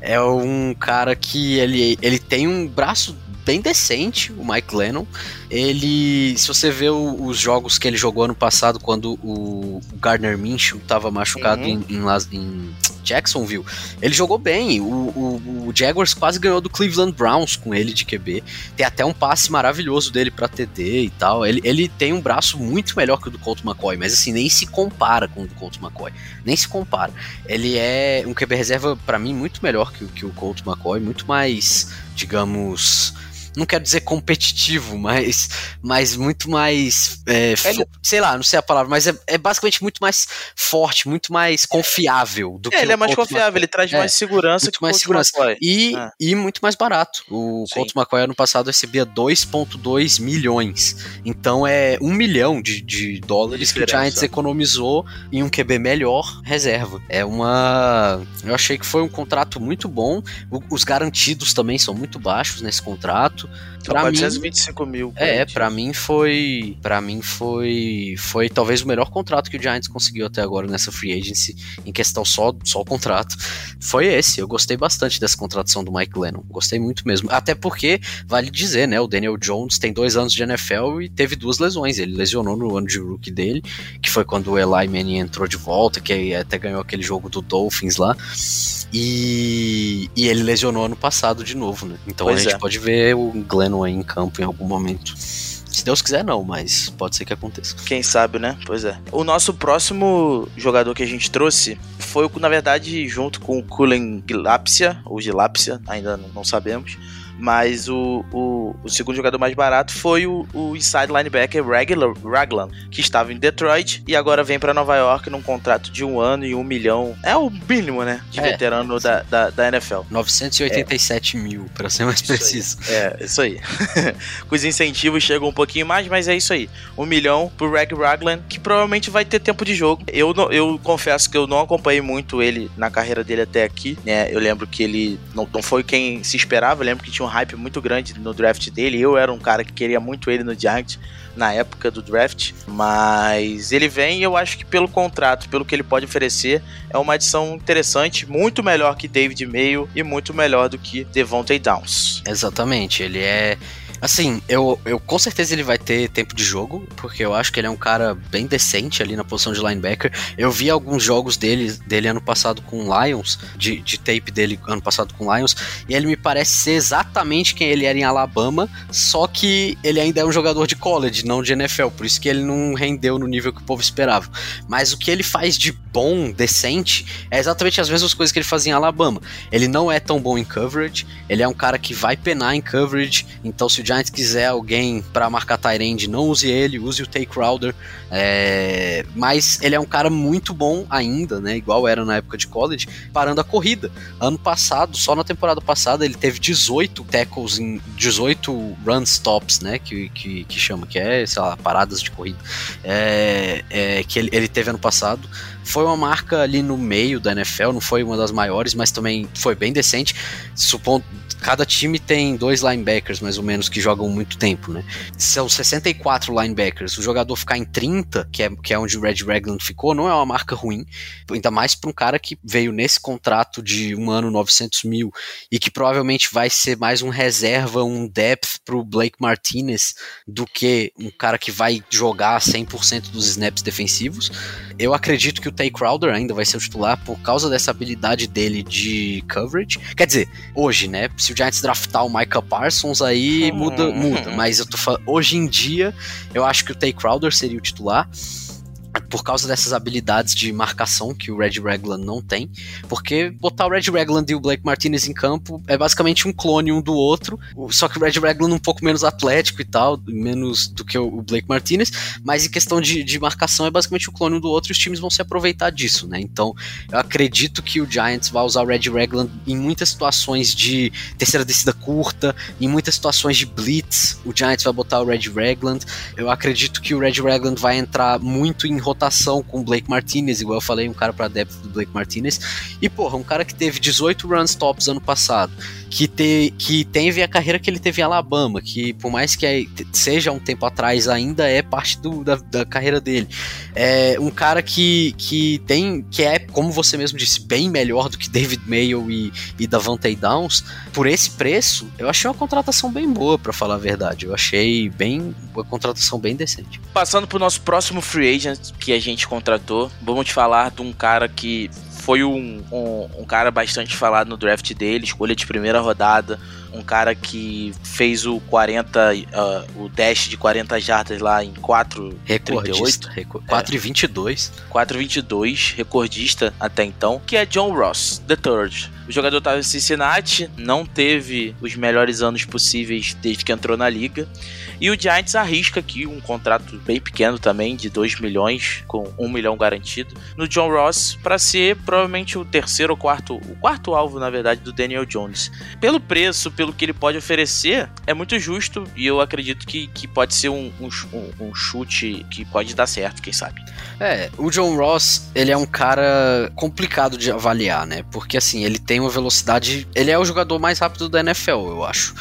É um cara que ele, ele tem um braço bem decente, o Mike Lennon. Ele, se você vê o, os jogos que ele jogou ano passado, quando o, Gardner Minshew estava machucado uhum. em, em, em, Jacksonville, ele jogou bem. O, o, o, Jaguars quase ganhou do Cleveland Browns com ele de QB. Tem até um passe maravilhoso dele para TD e tal. Ele, ele tem um braço muito melhor que o do Colt McCoy, mas assim, nem se compara com o do Colt McCoy. Nem se compara. Ele é um QB reserva, para mim, muito melhor que, que o Colt McCoy, muito mais, digamos não quero dizer competitivo, mas, mas muito mais. É, ele... Sei lá, não sei a palavra, mas é, é, basicamente muito mais forte, muito mais confiável do é, que. Ele é mais confiável, ele traz mais é, segurança muito mais segurança. E, é. e muito mais barato. O Sim. Colt McCoy ano passado recebia 2,2 milhões. Então é um milhão de, de dólares que o Giants economizou em um QB melhor reserva. É uma. Eu achei que foi um contrato muito bom. os garantidos também são muito baixos nesse contrato contrato. Pra 425 mim, mil. É, para mim foi. para mim foi. Foi talvez o melhor contrato que o Giants conseguiu até agora nessa free agency, em questão só, só o contrato. Foi esse. Eu gostei bastante dessa contratação do Mike Lennon. Gostei muito mesmo. Até porque, vale dizer, né? O Daniel Jones tem dois anos de NFL e teve duas lesões. Ele lesionou no ano de rookie dele, que foi quando o Eli Manning entrou de volta, que até ganhou aquele jogo do Dolphins lá. E, e ele lesionou ano passado de novo, né? Então pois a gente é. pode ver o Glennon aí em campo em algum momento. Se Deus quiser, não, mas pode ser que aconteça. Quem sabe, né? Pois é. O nosso próximo jogador que a gente trouxe foi, na verdade, junto com o Cullen Gilapsia, ou Gilapsia, ainda não sabemos mas o, o, o, segundo jogador mais barato foi o, o inside linebacker Regular, Raglan, que estava em Detroit e agora vem para Nova York num contrato de um ano e um milhão. É o mínimo, né? De é, veterano da, da, da, NFL. 987 é. mil, para ser mais isso preciso. Aí. É, isso aí. Com os incentivos chegam um pouquinho mais, mas é isso aí. Um milhão pro Reg Raglan, que provavelmente vai ter tempo de jogo. Eu, eu confesso que eu não acompanhei muito ele na carreira dele até aqui, né? Eu lembro que ele não, não foi quem se esperava, eu lembro que tinha um hype muito grande no draft dele. Eu era um cara que queria muito ele no Giants na época do draft, mas ele vem eu acho que pelo contrato, pelo que ele pode oferecer, é uma adição interessante, muito melhor que David Mayo e muito melhor do que Devontae Downs. Exatamente, ele é Assim, eu, eu com certeza ele vai ter tempo de jogo, porque eu acho que ele é um cara bem decente ali na posição de linebacker. Eu vi alguns jogos dele, dele ano passado com Lions, de, de tape dele ano passado com Lions, e ele me parece ser exatamente quem ele era em Alabama, só que ele ainda é um jogador de college, não de NFL, por isso que ele não rendeu no nível que o povo esperava. Mas o que ele faz de bom, decente, é exatamente as mesmas coisas que ele fazia em Alabama. Ele não é tão bom em coverage, ele é um cara que vai penar em coverage, então se o Giants quiser alguém para marcar Tyrande, não use ele, use o Tay Crowder. É... Mas ele é um cara muito bom ainda, né? Igual era na época de college, parando a corrida. Ano passado, só na temporada passada, ele teve 18 tackles em 18 run stops, né? Que, que, que chama, que é, sei lá, paradas de corrida. É, é, que ele, ele teve ano passado. Foi uma marca ali no meio da NFL, não foi uma das maiores, mas também foi bem decente. Supondo, cada time tem dois linebackers, mais ou menos, que jogam muito tempo, né? São 64 linebackers. O jogador ficar em 30, que é, que é onde o Red Ragland ficou, não é uma marca ruim. Ainda mais para um cara que veio nesse contrato de um ano 900 mil e que provavelmente vai ser mais um reserva, um depth pro Blake Martinez do que um cara que vai jogar 100% dos snaps defensivos. Eu acredito que o Tay Crowder ainda vai ser o titular por causa dessa habilidade dele de coverage. Quer dizer, hoje, né? Se o Giants draftar o Micah Parsons, aí muda, muda. Mas eu tô falando, hoje em dia, eu acho que o Tay Crowder seria o titular por causa dessas habilidades de marcação que o Red Ragland não tem, porque botar o Red Ragland e o Blake Martinez em campo é basicamente um clone um do outro, só que o Red Ragland um pouco menos atlético e tal, menos do que o Blake Martinez, mas em questão de, de marcação é basicamente um clone um do outro e os times vão se aproveitar disso, né? Então eu acredito que o Giants vai usar o Red Ragland em muitas situações de terceira descida curta, em muitas situações de blitz, o Giants vai botar o Red Ragland. Eu acredito que o Red Ragland vai entrar muito em rotação com o Blake Martinez, igual eu falei, um cara para depth do Blake Martinez. E, porra, um cara que teve 18 run stops ano passado, que, te, que teve a carreira que ele teve em Alabama, que por mais que seja um tempo atrás, ainda é parte do, da, da carreira dele. É um cara que, que tem, que é, como você mesmo disse, bem melhor do que David Mayo e, e Davante Downs. Por esse preço, eu achei uma contratação bem boa, pra falar a verdade. Eu achei bem uma contratação bem decente. Passando pro nosso próximo free agent que a gente contratou, vamos te falar de um cara que foi um, um, um cara bastante falado no draft dele, escolha de primeira rodada, um cara que fez o 40, ah, o dash de 40 jardas lá em 4 Recordista. Recor 4 e 22. 4,22, recordista até então, que é John Ross, the third. O jogador estava em Cincinnati, não teve os melhores anos possíveis desde que entrou na liga. E o Giants arrisca aqui um contrato bem pequeno também, de 2 milhões, com 1 milhão garantido, no John Ross, para ser provavelmente o terceiro ou quarto, o quarto alvo, na verdade, do Daniel Jones. Pelo preço, pelo que ele pode oferecer, é muito justo e eu acredito que, que pode ser um, um, um chute que pode dar certo, quem sabe. É, o John Ross, ele é um cara complicado de avaliar, né? Porque assim, ele tem uma velocidade. Ele é o jogador mais rápido da NFL, eu acho.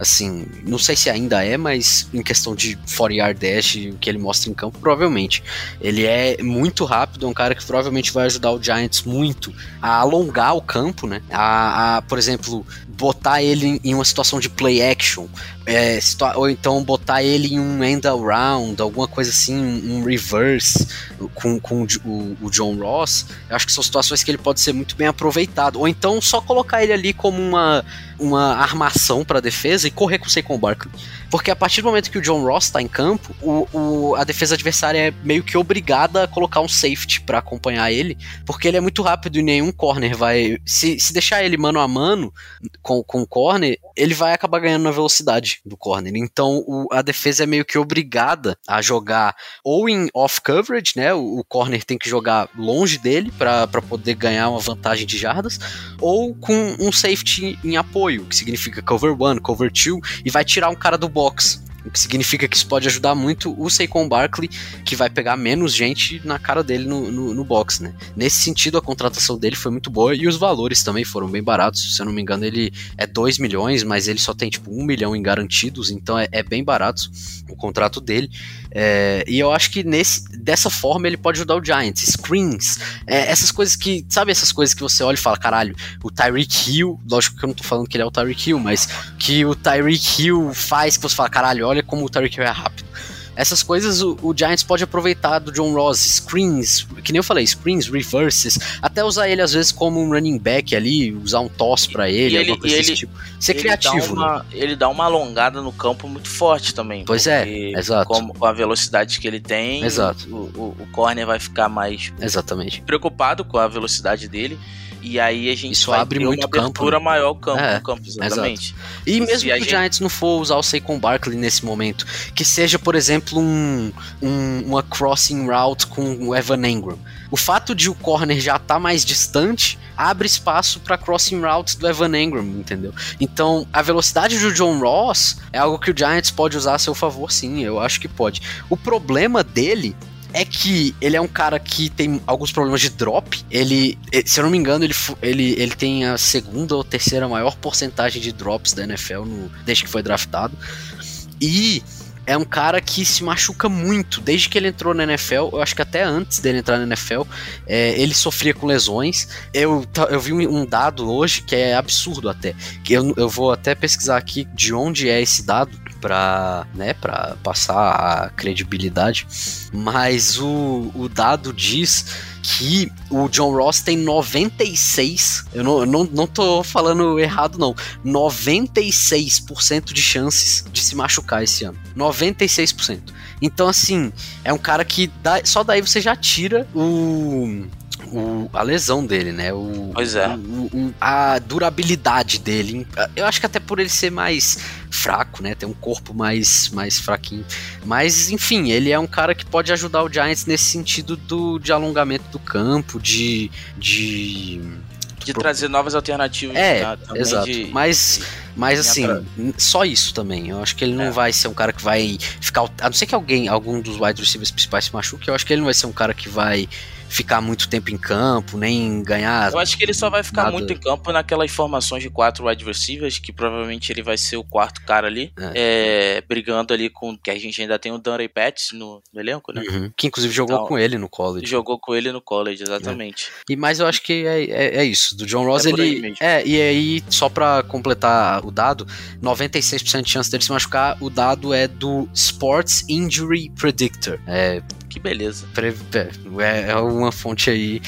Assim, não sei se ainda é, mas em questão de 40 yard dash, o que ele mostra em campo, provavelmente. Ele é muito rápido, é um cara que provavelmente vai ajudar o Giants muito a alongar o campo, né? A, a por exemplo, botar ele em uma situação de play action, é, ou então botar ele em um end around, alguma coisa assim, um reverse com, com o, o- John Ross. Eu acho que são situações que ele pode ser muito bem aproveitado. Ou então só colocar ele ali como uma, uma armação para defesa e correr com o Saquon Barkley. Porque a partir do momento que o John Ross tá em campo, o, o- a defesa adversária é meio que obrigada a colocar um safety para acompanhar ele, porque ele é muito rápido e nenhum corner vai. Se, se deixar ele mano a mano com, com o corner, ele vai acabar ganhando na velocidade do corner. Então o- a defesa é meio que obrigada a jogar ou em off coverage, né? O, o corner tem que jogar longe dele para poder ganhar uma vantagem de jardas, ou com um safety em apoio, que significa cover one, cover two, e vai tirar um cara do box. O que significa que isso pode ajudar muito o Saquon Barkley, que vai pegar menos gente na cara dele no, no, no box, né? Nesse sentido, a contratação dele foi muito boa e os valores também foram bem baratos. Se eu não me engano, ele é 2 milhões, mas ele só tem tipo 1 milhão em garantidos, então é, é bem barato o contrato dele. É, e eu acho que nesse, dessa forma ele pode ajudar o Giants. Screens, é, essas coisas que, sabe essas coisas que você olha e fala, caralho, o Tyreek Hill, lógico que eu não tô falando que ele é o Tyreek Hill, mas que o Tyreek Hill faz que você fala, caralho, olha como o Tyreek Hill é rápido. Essas coisas o, o Giants pode aproveitar do John Ross, screens, que nem eu falei, screens, reverses, até usar ele às vezes como um running back ali, usar um toss pra ele, E alguma ele- coisa desse ele- tipo. Ser Ele criativo, dá né? uma, Ele dá uma alongada no campo muito forte também. Pois é, exato. como- com a velocidade que ele tem, Exato. O, o, o corner vai ficar mais Exatamente. preocupado com a velocidade dele. E aí a gente Isso abre muito uma campo, abertura né? maior campo, É, campo, exatamente. E Se mesmo que o gente- Giants não for usar o Saquon Barkley nesse momento, que seja, por exemplo, um, um- uma crossing route com o Evan Engram. O fato de o corner já estar mais distante abre espaço para crossing routes do Evan Engram, entendeu? Então, a velocidade do John Ross é algo que o Giants pode usar a seu favor, sim, eu acho que pode. O problema dele é que ele é um cara que tem alguns problemas de drop. Ele, se eu não me engano, ele, ele, ele tem a segunda ou terceira maior porcentagem de drops da NFL no- desde que foi draftado. E é um cara que se machuca muito. Desde que ele entrou na NFL, eu acho que até antes dele entrar na NFL, eh, ele sofria com lesões. Eu, eu vi um, dado hoje que é absurdo até. Eu, eu vou até pesquisar aqui de onde é esse dado para né, pra passar a credibilidade. Mas o, o dado diz que o John Ross tem 96, eu não, eu não, não tô falando errado não, 96% de chances de se machucar esse ano. 96%. Então assim, é um cara que dá, só daí você já tira o o- a lesão dele, né? O, Pois é. o- a durabilidade dele. Eu acho que até por ele ser mais fraco, né? Ter um corpo mais, mais fraquinho. Mas, enfim, ele é um cara que pode ajudar o Giants nesse sentido do, de alongamento do campo, de. de De trazer novas alternativas. É, né, exato. de- Mas, de- mas de assim, só isso também. Eu acho que ele não É. vai ser um cara que vai ficar. A não ser que alguém, algum dos wide receivers principais se machuque, eu acho que ele não vai ser um cara que vai ficar muito tempo em campo, nem ganhar. Eu acho que ele só vai ficar Nada. muito em campo naquelas formações de quatro wide receivers, que provavelmente ele vai ser o quarto cara ali, é, brigando ali com. Que a gente ainda tem o Dunray Pets no, no elenco, né? Uhum. Que inclusive jogou Então, com ele no college. Jogou com ele no college, exatamente. E mas eu acho que é, é, é isso. Do John Ross, É ele. É, e aí, só pra completar o dado, 96% de chance dele se machucar, o dado é do Sports Injury Predictor. É, Que beleza. é, é uma fonte aí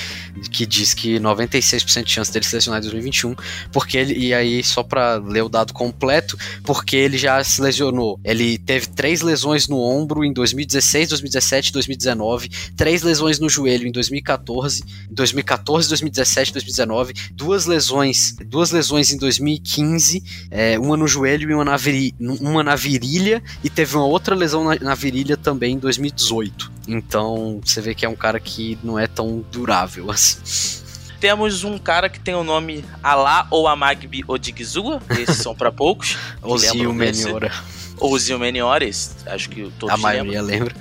que diz que 96% de chance dele se lesionar em 2021, porque ele, e aí só pra ler o dado completo, porque ele já se lesionou. Ele teve três lesões no ombro em 2016, 2017 2019, três lesões no joelho em 2014, 2014, 2017, 2019, duas lesões, duas lesões em 2015, é, uma no joelho e uma na, viri- uma na virilha, e teve uma outra lesão na, na virilha também em 2018. Então, você vê que é um cara que não é tão durável assim. Temos um cara que tem o nome Alá ou Amagbi Odigizua, esses são pra poucos. desse. Meniora. Ou Zil Meniores, acho que todos A maioria lembra.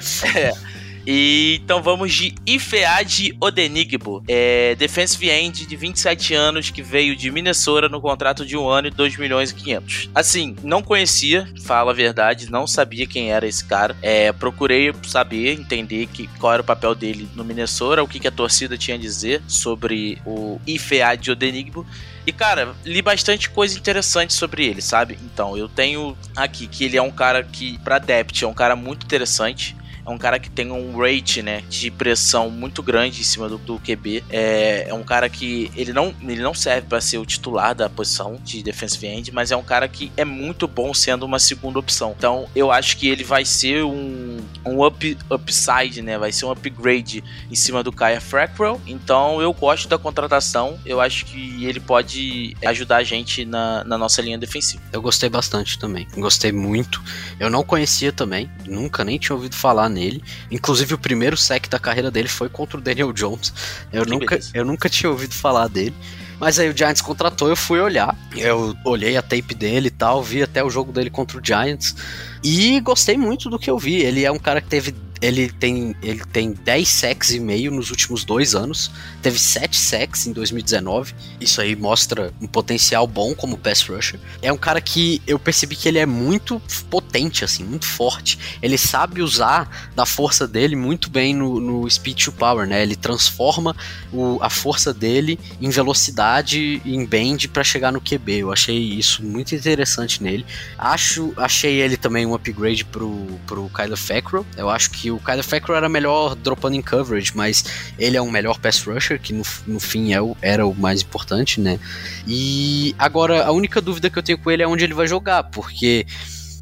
E então vamos de Ifeadi Odenigbo, é, defensive end de 27 anos que veio de Minnesota no contrato de um ano e 2 milhões e 500. Assim, não conhecia, falo a verdade, não sabia quem era esse cara. É, procurei saber, entender que, qual era o papel dele no Minnesota, o que, que a torcida tinha a dizer sobre o Ifeadi Odenigbo. E, cara, li bastante coisa interessante sobre ele, sabe? Então, eu tenho aqui que ele é um cara que, pra depth, é um cara muito interessante. É um cara que tem um rate, né, de pressão muito grande em cima do, do QB. É, é um cara que ele não, ele não serve para ser o titular da posição de defensive end, mas é um cara que é muito bom sendo uma segunda opção. Então, eu acho que ele vai ser um, um up, upside, né, vai ser um upgrade em cima do Kaya Frackwell. Então, eu gosto da contratação. Eu acho que ele pode ajudar a gente na, na nossa linha defensiva. Eu gostei bastante também. Gostei muito. Eu não conhecia também, nunca nem tinha ouvido falar nele. Inclusive o primeiro sec da carreira dele foi contra o Daniel Jones. Eu Que nunca, beleza. eu nunca tinha ouvido falar dele. Mas aí o Giants contratou, eu fui olhar. Eu olhei a tape dele e tal, vi até o jogo dele contra o Giants. E gostei muito do que eu vi. Ele é um cara que teve. Ele tem, ele tem 10 sacks e meio nos últimos dois anos. Teve 7 sacks em 2019. Isso aí mostra um potencial bom como pass rusher. É um cara que eu percebi que ele é muito potente, assim, muito forte. Ele sabe usar da força dele muito bem no, no speed to power, né? Ele transforma o- a força dele em velocidade em bend para chegar no QB. Eu achei isso muito interessante nele. Acho, achei ele também um upgrade pro, pro Kyler Fackrell. Eu acho que o Kyler Fackrell era melhor dropando em coverage, mas ele é um melhor pass rusher, que no, no fim é o, era o mais importante, né? E agora a única dúvida que eu tenho com ele é onde ele vai jogar, porque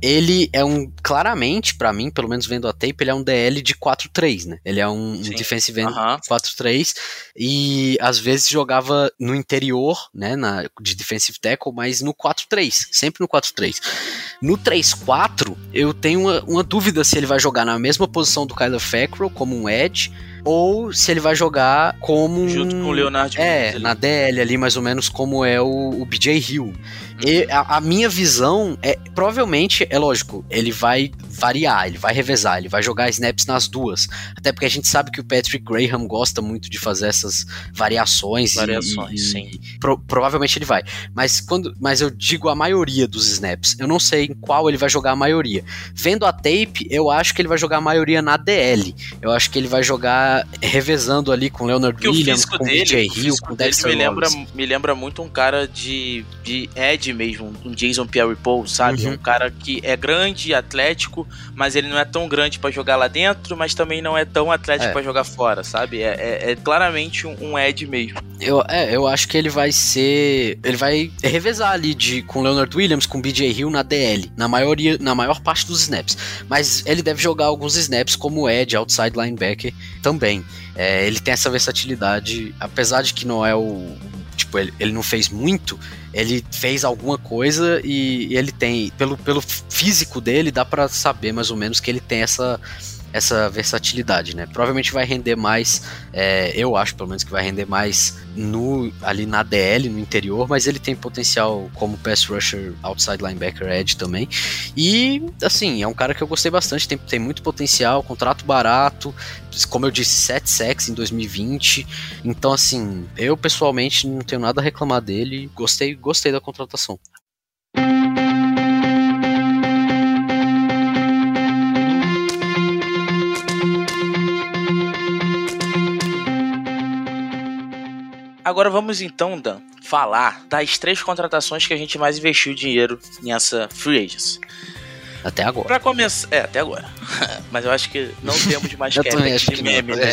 ele é um, claramente, pra mim, pelo menos vendo a tape, ele é um DL de 4-3, né? Ele é um, um defensive end Aham. 4-3 e às vezes jogava no interior, né, na, de defensive tackle, mas no 4-3, sempre no 4-3. No 3-4, eu tenho uma, uma dúvida se ele vai jogar na mesma posição do Kyler Fackrell, como um edge, ou se ele vai jogar como. Junto com o Leonard É, na DL ali, mais ou menos como é o, o BJ Hill. E a, a minha visão é, provavelmente, é lógico, ele vai variar, ele vai revezar, ele vai jogar snaps nas duas. Até porque a gente sabe que o Patrick Graham gosta muito de fazer essas variações. Variações, e, sim. pro- provavelmente ele vai. Mas quando, mas eu digo a maioria dos snaps. Eu não sei em qual ele vai jogar a maioria. Vendo a tape, eu acho que ele vai jogar a maioria na DL. Eu acho que ele vai jogar revezando ali com Leonard Porque Williams, com dele, BJ o Hill, com Dexter me lembra, Lawrence. me lembra muito um cara de, de Ed mesmo, um Jason Pierre-Paul, sabe? Uhum. Um cara que é grande, atlético, mas ele não é tão grande pra jogar lá dentro, mas também não é tão atlético É. pra jogar fora, sabe? É, é- é claramente um, um Ed mesmo. Eu, é, eu acho que ele vai ser. Ele vai revezar ali de, com Leonard Williams, com BJ Hill na DL, na, maioria, na maior parte dos snaps. Mas ele deve jogar alguns snaps como Edge, outside linebacker também. É, ele tem essa versatilidade, apesar de que não é o. Tipo, ele, ele não fez muito, ele fez alguma coisa e, e ele tem. Pelo, pelo físico dele, dá pra saber mais ou menos que ele tem essa essa versatilidade, né? Provavelmente vai render mais, é, eu acho pelo menos que vai render mais no ali na DL, no interior, mas ele tem potencial como pass rusher, outside linebacker, edge também. E, assim, é um cara que eu gostei bastante, tem, tem muito potencial, contrato barato, como eu disse, 7 sacks em 2020. Então, assim, eu pessoalmente não tenho nada a reclamar dele, gostei, gostei da contratação. Agora vamos então, Dan, falar das três contratações que a gente mais investiu dinheiro nessa free agents. Até agora. Pra começar. É, até agora. Mas eu acho que não temos mais cap de que meme, não. né?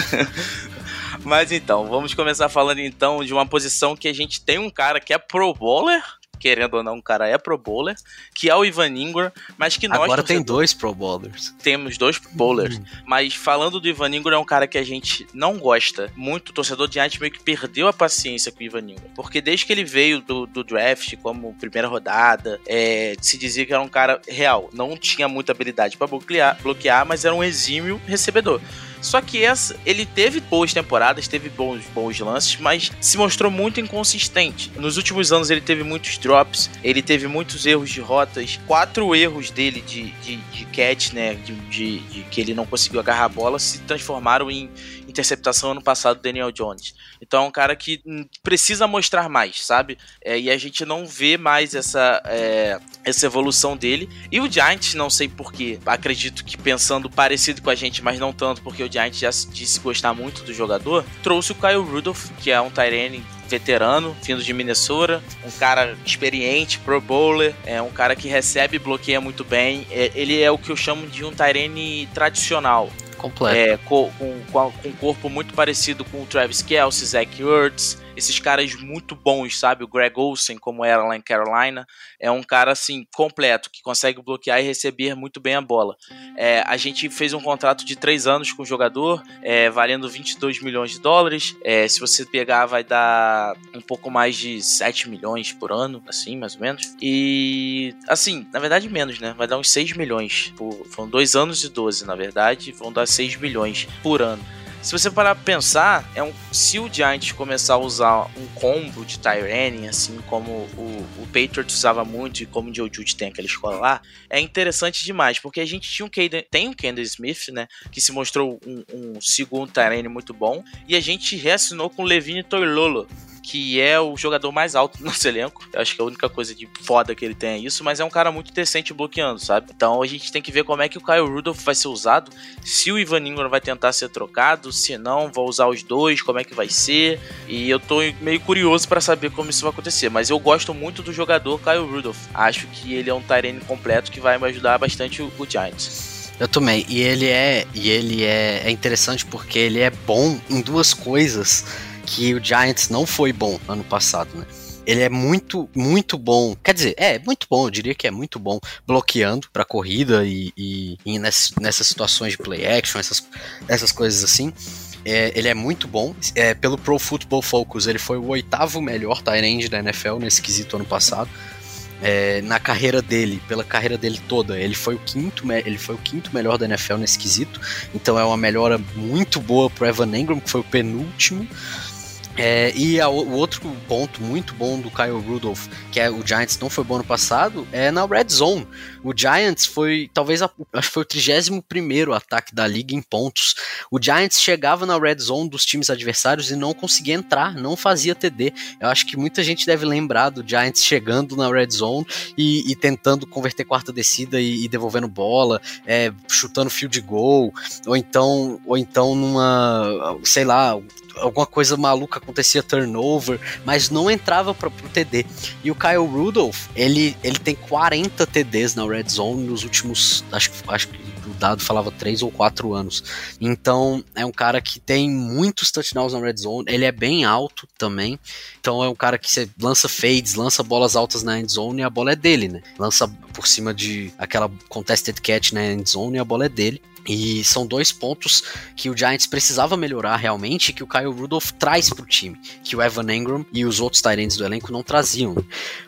Mas então, vamos começar falando então de uma posição que a gente tem um cara que é pro bowler, querendo ou não, um cara é pro bowler, que é o Ivan Ingram, mas que nós Agora tem torcedores, dois Pro Bowlers. temos dois bowlers. Mas falando do Ivan Ingram, é um cara que a gente não gosta muito. O torcedor de Giants meio que perdeu a paciência com o Ivan Ingram. Porque desde que ele veio do, do draft como primeira rodada, é, se dizia que era um cara real. Não tinha muita habilidade para bloquear, bloquear, mas era um exímio recebedor. Só que essa, ele teve boas temporadas, teve bons, bons lances, mas se mostrou muito inconsistente. Nos últimos anos ele teve muitos drops, ele teve muitos erros de rotas, quatro erros dele de, de, de catch, né? De, de- de que ele não conseguiu agarrar a bola, se transformaram em interceptação ano passado do Daniel Jones. Então é um cara que precisa mostrar mais, sabe? É, e a gente não vê mais essa, é, essa evolução dele. E o Giants, não sei porquê, acredito que pensando parecido com a gente, mas não tanto, porque o Giants já se disse gostar muito do jogador, trouxe o Kyle Rudolph, que é um Tyrene veterano, vindo de Minnesota, um cara experiente, pro bowler, é um cara que recebe e bloqueia muito bem. É, ele é o que eu chamo de um Tyrene tradicional. Completo. É, co- com, com, com um corpo muito parecido com o Travis Kelce, Zach Ertz, esses caras muito bons, sabe? O Greg Olsen, como era lá em Carolina, é um cara assim completo que consegue bloquear e receber muito bem a bola. É, a gente fez um contrato de três anos com o jogador, é, valendo 22 milhões de dólares. É, se você pegar, vai dar um pouco mais de 7 milhões por ano, assim, mais ou menos. E assim, na verdade, menos, né? Vai dar uns 6 milhões. Por, foram dois anos e 12, na verdade, vão dar 6 milhões por ano. Se você parar pra pensar, é um, se o Giants começar a usar um combo de Tyrene, assim como o, o usava muito e como o Joe Judge tem aquela escola lá, é interessante demais, porque a gente tinha um Caden, tem um Kendall Smith, né, que se mostrou um, um segundo Tyrene muito bom, e a gente reassinou com o Levine Toilolo, que é o jogador mais alto do nosso elenco. Eu acho que a única coisa de foda que ele tem é isso, mas é um cara muito decente bloqueando, sabe? Então a gente tem que ver como é que o Kyle Rudolph vai ser usado, se o Ivan Ingram vai tentar ser trocado, se não, vou usar os dois, como é que vai ser. E eu tô meio curioso para saber como isso vai acontecer, mas eu gosto muito do jogador Kyle Rudolph. Acho que ele é um Tyrene completo que vai me ajudar bastante o, o Giants. Eu também. E ele é. E ele é, é interessante porque ele é bom em duas coisas que o Giants não foi bom ano passado, né? Ele é muito, muito bom. Quer dizer, é muito bom, eu diria que é muito bom bloqueando pra corrida e, e, e ness- nessas situações de play action, essas, essas coisas assim. É, ele é muito bom. É, pelo Pro Football Focus, ele foi o oitavo melhor tight da NFL nesse quesito ano passado. É, na carreira dele, pela carreira dele toda, ele foi o quinto, ele foi o quinto melhor da NFL nesse quesito. Então é uma melhora muito boa pro Evan Ingram, que foi o penúltimo. É, e a o outro ponto muito bom do Kyle Rudolph, que é o Giants não foi bom no passado, é na Red Zone. O Giants foi, talvez, a- acho que foi o 31 ataque da liga em pontos. O Giants chegava na Red Zone dos times adversários e não conseguia entrar, não fazia TD. Eu acho que muita gente deve lembrar do Giants chegando na Red Zone e, e tentando converter quarta descida e, e devolvendo bola, é, chutando field goal, ou então, ou então numa, sei lá, alguma coisa maluca acontecia turnover, mas não entrava para pro TD. E o Kyle Rudolph, ele, ele tem 40 TDs na Red Zone nos últimos, acho, acho que o dado falava 3 ou 4 anos. Então, é um cara que tem muitos touchdowns na Red Zone, ele é bem alto também. Então, é um cara que você lança fades, lança bolas altas na end zone e a bola é dele, né? Lança por cima de aquela contested catch na end zone e a bola é dele. E são dois pontos que o Giants precisava melhorar realmente, que o Kyle Rudolph traz pro time, que o Evan Engram e os outros Tyrants do elenco não traziam.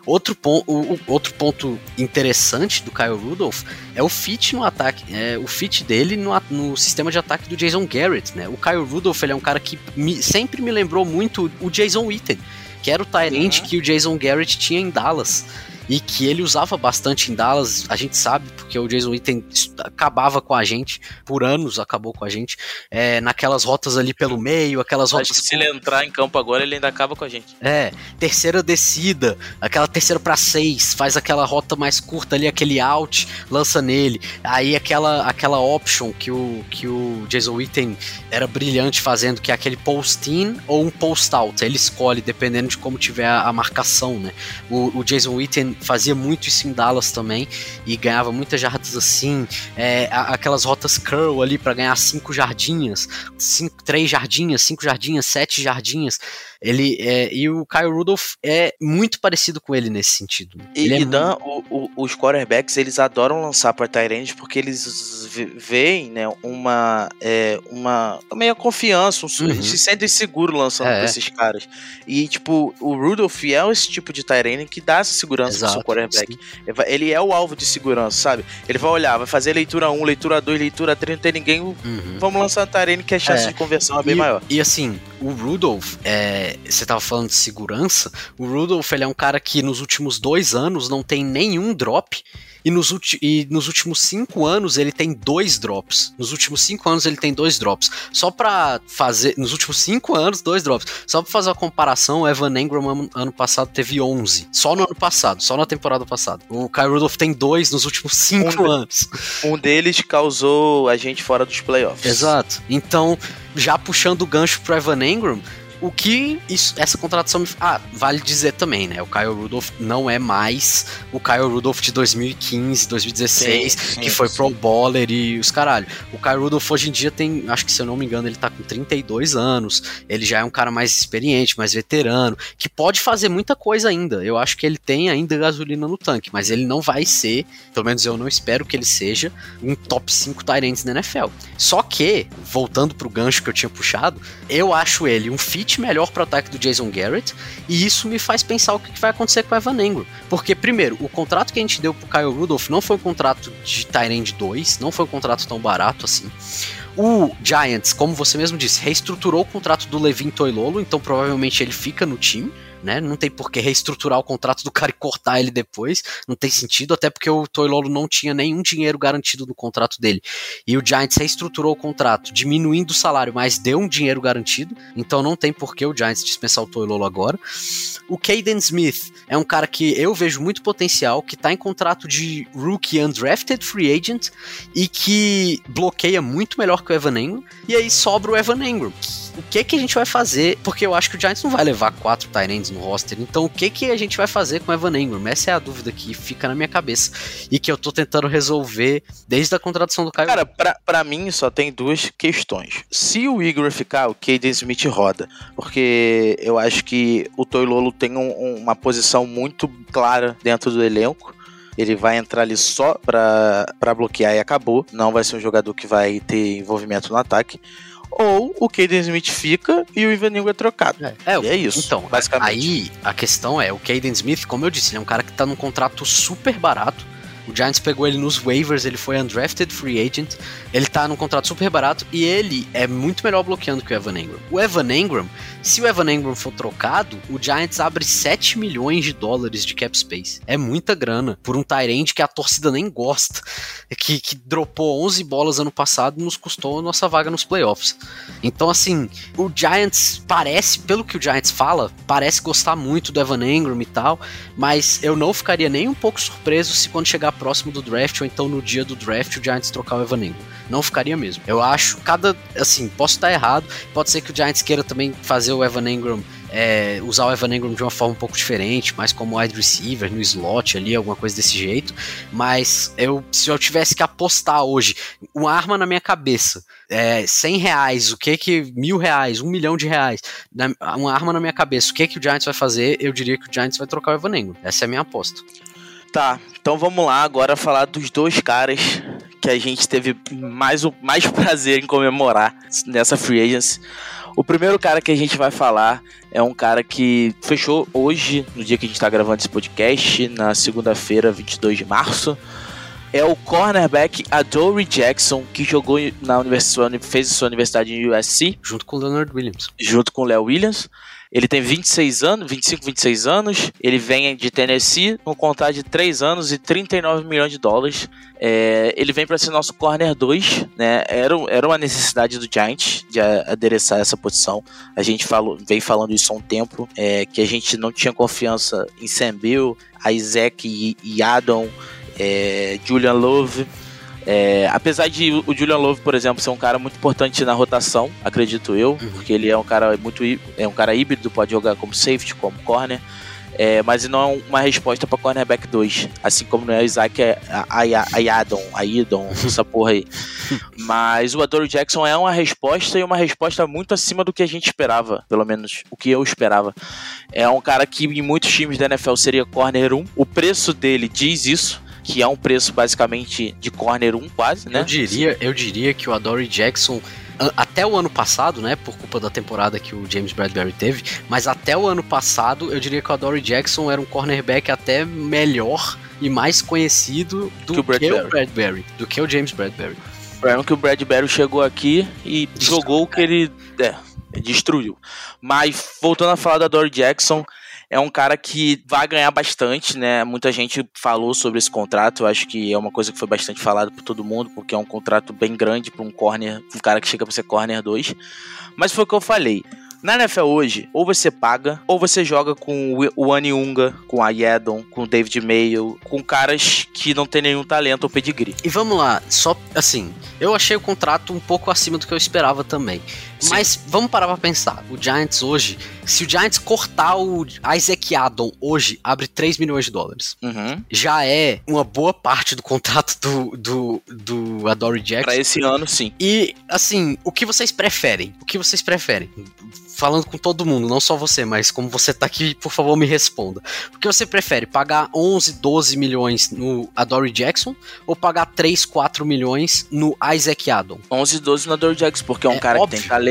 Outro, pon o, o, outro ponto interessante do Kyle Rudolph é o fit no ataque, é o fit dele no, no sistema de ataque do Jason Garrett, né? O Kyle Rudolph ele é um cara que me, sempre me lembrou muito o Jason Witten, que era o Tyrant uhum. que o Jason Garrett tinha em Dallas e que ele usava bastante em Dallas, a gente sabe, porque o Jason Witten acabava com a gente, por anos acabou com a gente, é, naquelas rotas ali pelo meio, aquelas rotas... Acho que se ele entrar em campo agora, ele ainda acaba com a gente. É, terceira descida, aquela terceira para seis, faz aquela rota mais curta ali, aquele out, lança nele, aí aquela, aquela option que o, que o Jason Witten era brilhante fazendo, que é aquele post-in ou um post-out, ele escolhe, dependendo de como tiver a, a marcação, né? O, o Jason Witten fazia muito isso em Dallas também e ganhava muitas jardas assim, é, aquelas rotas curl ali para ganhar cinco jardinhas, cinco, três jardinhas, cinco jardinhas, sete jardinhas. Ele é, e o Kyle Rudolph é muito parecido com ele nesse sentido. E, é e Dan, o, o, os quarterbacks eles adoram lançar para Tyrande porque eles veem, né, uma é, uma meia confiança, um, uhum. se sentem seguros lançando é. esses caras. E tipo, o Rudolph é esse tipo de Tyrande que dá essa segurança Exato, pro seu quarterback. Sim. Ele é o alvo de segurança, sabe? Ele vai olhar, vai fazer leitura 1, leitura 2, leitura 3, não tem ninguém, uhum. vamos lançar Tyrande que a chance é. de conversão é bem e, maior. E assim, o Rudolph é você tava falando de segurança, o Rudolph ele é um cara que nos últimos dois anos não tem nenhum drop e nos, e nos últimos cinco anos ele tem dois drops. Nos últimos cinco anos ele tem dois drops. Só pra fazer. Nos últimos cinco anos, dois drops. Só pra fazer uma comparação, o Evan Engram ano, ano passado teve 11. Só no ano passado, só na temporada passada. O Kyle Rudolph tem dois nos últimos cinco um anos. Um deles causou a gente fora dos playoffs. Exato. Então, já puxando o gancho pro Evan Engram, o que isso, essa contratação me. Ah, vale dizer também, né? O Kyle Rudolph não é mais o Kyle Rudolph de 2015, 2016, sim, sim, que foi sim. pro bowler e os caralho. O Kyle Rudolph hoje em dia tem, acho que se eu não me engano, ele tá com 32 anos. Ele já é um cara mais experiente, mais veterano, que pode fazer muita coisa ainda. Eu acho que ele tem ainda gasolina no tanque, mas ele não vai ser, pelo menos eu não espero que ele seja, um top 5 Tyrants na NFL. Só que, voltando pro gancho que eu tinha puxado, eu acho ele um fit fit melhor pro ataque do Jason Garrett, e isso me faz pensar o que vai acontecer com o Evan Engram. Porque, primeiro, o contrato que a gente deu pro Kyle Rudolph não foi um contrato de Tyrande 2, não foi um contrato tão barato assim. O Giants, como você mesmo disse, reestruturou o contrato do Levin Toilolo, então provavelmente ele fica no time né? Não tem por que reestruturar o contrato do cara e cortar ele depois. Não tem sentido, até porque o Toilolo não tinha nenhum dinheiro garantido no contrato dele. E o Giants reestruturou o contrato, diminuindo o salário, mas deu um dinheiro garantido. Então não tem por que o Giants dispensar o Toilolo agora. O Caden Smith é um cara que eu vejo muito potencial, que tá em contrato de rookie undrafted free agent e que bloqueia muito melhor que o Evan Engram. E aí sobra o Evan Engram. O que que a gente vai fazer? Porque eu acho que o Giants não vai levar quatro Tyrants no roster. Então, o que que a gente vai fazer com o Evan Engram? Essa é a dúvida que fica na minha cabeça e que eu tô tentando resolver desde a contratação do Caio. Cara, pra, pra mim só tem duas questões. Se o Igor ficar, o Caden Smith roda. Porque eu acho que o Toilolo tem um, uma posição muito clara dentro do elenco ele vai entrar ali só pra bloquear e acabou. Não vai ser um jogador que vai ter envolvimento no ataque ou o Caden Smith fica e o Ivan é trocado. É, é, é isso. Então, basicamente. Aí a questão é, o Caden Smith, como eu disse, ele é um cara que tá num contrato super barato o Giants pegou ele nos waivers, ele foi undrafted free agent, ele tá num contrato super barato e ele é muito melhor bloqueando que o Evan Engram. O Evan Engram, se o Evan Engram for trocado, o Giants abre 7 milhões de dólares de cap space. É muita grana por um Tyrande que a torcida nem gosta, que, que dropou 11 bolas ano passado e nos custou a nossa vaga nos playoffs. Então, assim, o Giants parece, pelo que o Giants fala, parece gostar muito do Evan Engram e tal, mas eu não ficaria nem um pouco surpreso se quando chegar próximo do draft ou então no dia do draft o Giants trocar o Evan Engram. Não ficaria mesmo. Eu acho, cada, assim, posso estar errado, pode ser que o Giants queira também fazer o Evan Engram é, usar o Evan Engram de uma forma um pouco diferente, mais como wide receiver, no slot ali, alguma coisa desse jeito. Mas eu, se eu tivesse que apostar hoje, uma arma na minha cabeça, é, 100 reais, o que que, mil reais, um milhão de reais, uma arma na minha cabeça, o que que o Giants vai fazer? Eu diria que o Giants vai trocar o Evan Engram. Essa é a minha aposta. Tá, então vamos lá agora falar dos dois caras que a gente teve mais o mais prazer em comemorar nessa free agency. O primeiro cara que a gente vai falar é um cara que fechou hoje, no dia que a gente está gravando esse podcast, na segunda-feira, 22 de março. É o cornerback Adoree Jackson, que jogou na universidade, fez sua universidade em USC, Junto com o Leonard Williams. junto com o Léo Williams. Ele tem 26 anos, 25, 26 anos. Ele vem de Tennessee, com contrato de 3 anos e 39 milhões de dólares. É, ele vem para ser nosso corner 2, né? Era, era uma necessidade do Giants de adereçar essa posição. A gente falou, vem falando isso há um tempo, é, que a gente não tinha confiança em Sam Bill, Isaac e, e Adam, é, Julian Love. É, apesar de o Julian Love, por exemplo, ser um cara muito importante na rotação, acredito eu, porque ele é um cara muito é um cara híbrido, pode jogar como safety, como corner, é, mas não é uma resposta para cornerback 2, assim como não é o Isaac é a, a, a Yadon, a Idon, essa porra aí. Mas o Adore Jackson é uma resposta e uma resposta muito acima do que a gente esperava, pelo menos o que eu esperava. É um cara que em muitos times da NFL seria corner 1. O preço dele diz isso, que é um preço basicamente de corner 1 quase, né? Eu diria, eu diria que o Adoree Jackson até o ano passado, né, por culpa da temporada que o James Bradbury teve, mas até o ano passado, eu diria que o Adoree Jackson era um cornerback até melhor e mais conhecido do Que o que o Bradbury. Bradbury, do que o James Bradbury. O problema é que o Bradbury chegou aqui e jogou o que ele é, destruiu. Mas voltando a falar da Dory Jackson, é um cara que vai ganhar bastante, né? Muita gente falou sobre esse contrato. Eu acho que é uma coisa que foi bastante falada por todo mundo, porque é um contrato bem grande para um corner, um cara que chega para ser corner 2. Mas foi o que eu falei. Na NFL hoje, ou você paga, ou você joga com o- Aniunga, com a Yedon, com o David Mayo, com caras que não tem nenhum talento ou pedigree. E vamos lá, só assim, eu achei o contrato um pouco acima do que eu esperava também. Sim. Mas vamos parar pra pensar. O Giants hoje, se o Giants cortar o Isaac Adon hoje, abre 3 milhões de dólares. Uhum. Já é uma boa parte do contrato do, do, do Adoree Jackson. Pra esse ano, sim. E, assim, o que vocês preferem? O que vocês preferem? Falando com todo mundo, não só você, mas como você tá aqui, por favor, me responda. O que você prefere? Pagar 11, 12 milhões no Adoree Jackson ou pagar 3, 4 milhões no Isaac Adon? 11 e 12 na Dor Jackson, porque é um É cara óbvio. que tem talento,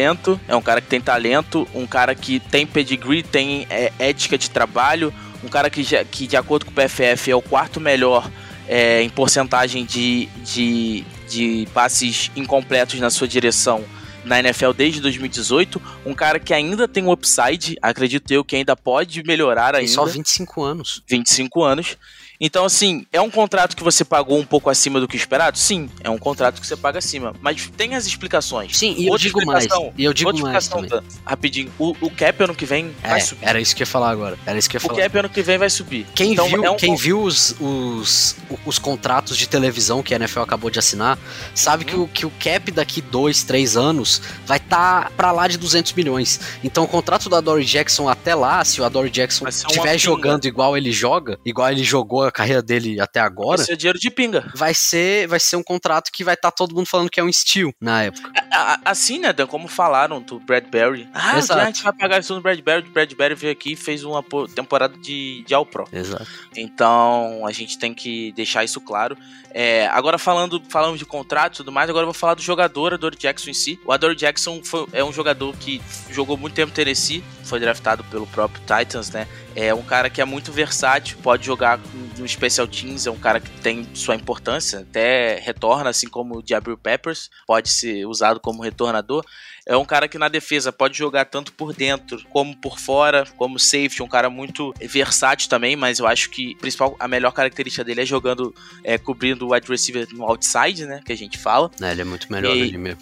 é um cara que tem talento, um cara que tem pedigree, tem é, ética de trabalho, um cara que, já, que, de acordo com o PFF, é o quarto melhor é, em porcentagem de, de, de passes incompletos na sua direção na NFL desde 2018, um cara que ainda tem um upside, acredito eu que ainda pode melhorar ainda. só 25 anos. 25 anos. Então, assim, é um contrato que você pagou um pouco acima do que esperado? Sim, é um contrato que você paga acima. Mas tem as explicações. Sim, e eu Outra digo mais. E eu digo mais também. Dan, rapidinho. O, o cap ano que vem vai É, subir. era isso que eu ia falar agora. Era isso que eu ia O falar. cap ano que vem vai subir. Quem então, viu, é um quem con- viu os, os, os contratos de televisão que a NFL acabou de assinar, sabe Uhum. que, o, que o cap daqui dois, três anos vai estar pra lá de 200 milhões. Então o contrato do Adoree Jackson até lá, se o Adoree Jackson Vai estiver jogando igual ele joga, igual ele jogou a carreira dele até agora, Esse é dinheiro de pinga. vai ser, vai ser um contrato que vai estar todo mundo falando que é um steal na época. A- Assim, né, Dan, como falaram do Bradbury. Ah, Exato. a gente vai pagar isso no Bradbury. O Bradbury veio aqui e fez uma temporada de, de All Pro. Exato. Então a gente tem que deixar isso claro. É, agora falando, falamos de contrato e tudo mais, agora eu vou falar do jogador, Adore Jackson em si. O Adore Jackson foi- é um jogador que jogou muito tempo no Tennessee, foi draftado pelo próprio Titans, né? É um cara que é muito versátil, pode jogar no Special Teams, é um cara que tem sua importância, até retorna, assim como o Jabril Peppers, pode ser usado como retornador. É um cara que na defesa pode jogar tanto por dentro como por fora, como safety, um cara muito versátil também, mas eu acho que principal, a melhor característica dele é jogando, é, cobrindo o wide receiver no outside, né, que a gente fala. Né, ele é muito melhor E- ali mesmo.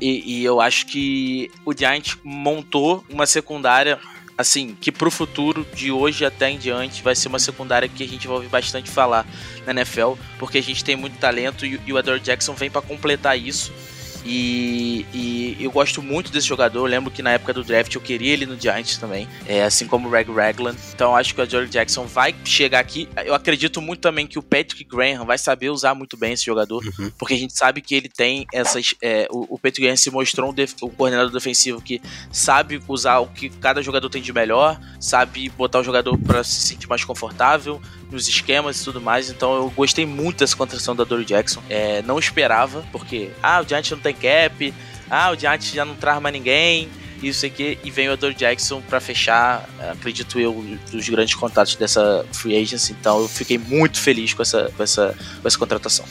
E, e eu acho que o Giants montou uma secundária, assim, que pro futuro, de hoje até em diante, vai ser uma secundária que a gente vai ouvir bastante falar na NFL, porque a gente tem muito talento e, e o Adore Jackson vem para completar isso. E, e eu gosto muito desse jogador. Eu lembro que na época do draft eu queria ele no Giants também, é, assim como o Reg Ragland. Então acho que o Adore Jackson vai chegar aqui. Eu acredito muito também que o Patrick Graham vai saber usar muito bem esse jogador Uhum. porque a gente sabe que ele tem essas. é, o, o Patrick Graham se mostrou um, def- um coordenador defensivo que sabe usar o que cada jogador tem de melhor, sabe botar o jogador para se sentir mais confortável nos esquemas e tudo mais. Então eu gostei muito dessa contratação da Dory Jackson. É, não esperava, porque ah, o Giants não tem cap, ah, o Giants já não traz mais ninguém. isso aqui, e vem o Adore Jackson para fechar, acredito eu, dos grandes contatos dessa free agency. Então eu fiquei muito feliz com essa, com essa, com essa contratação.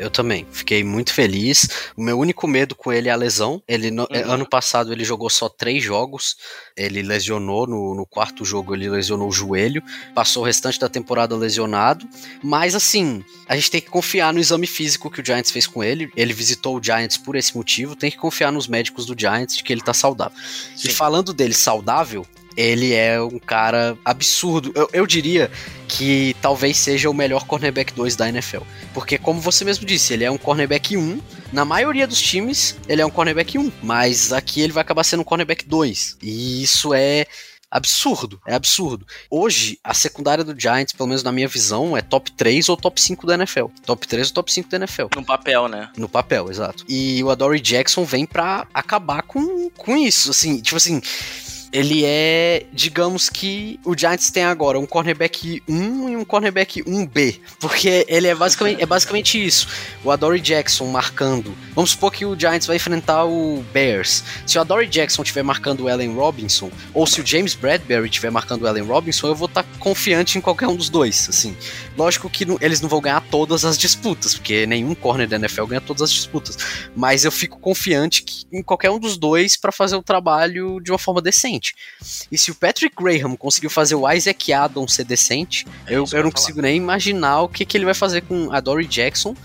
Eu também. Fiquei muito feliz. O meu único medo com ele é a lesão. Ele no, uhum. Ano passado ele jogou só três jogos. Ele lesionou no, no, quarto jogo, ele lesionou o joelho. Passou o restante da temporada lesionado. Mas assim, a gente tem que confiar no exame físico que o Giants fez com ele. Ele visitou o Giants por esse motivo. Tem que confiar nos médicos do Giants de que ele tá saudável. Sim. E falando dele saudável, ele é um cara absurdo. Eu, eu, diria que talvez seja o melhor cornerback 2 da NFL. Porque, como você mesmo disse, ele é um cornerback 1. Na maioria dos times, ele é um cornerback 1. Mas aqui ele vai acabar sendo um cornerback 2. E isso é absurdo, é absurdo. Hoje, a secundária do Giants, pelo menos na minha visão, é top 3 ou top 5 da NFL. Top 3 ou top 5 da NFL. No papel, né? No papel, exato. E o Adoree Jackson vem pra acabar com, com isso, assim, tipo assim ele é, digamos que o Giants tem agora um cornerback 1 e um cornerback 1B, porque ele é basicamente, é basicamente isso. O Adoree Jackson marcando. Vamos supor que o Giants vai enfrentar o Bears. Se o Adoree Jackson estiver marcando o Allen Robinson, ou se o James Bradbury estiver marcando o Allen Robinson, eu vou estar tá confiante em qualquer um dos dois, assim. Lógico que não, eles não vão ganhar todas as disputas, porque nenhum corner da NFL ganha todas as disputas, mas eu fico confiante que, em qualquer um dos dois para fazer o trabalho de uma forma decente decente. E se o Patrick Graham conseguiu fazer o Isaac Adams ser decente, é eu, eu não consigo nem imaginar o que, que ele vai fazer com a Dory Jackson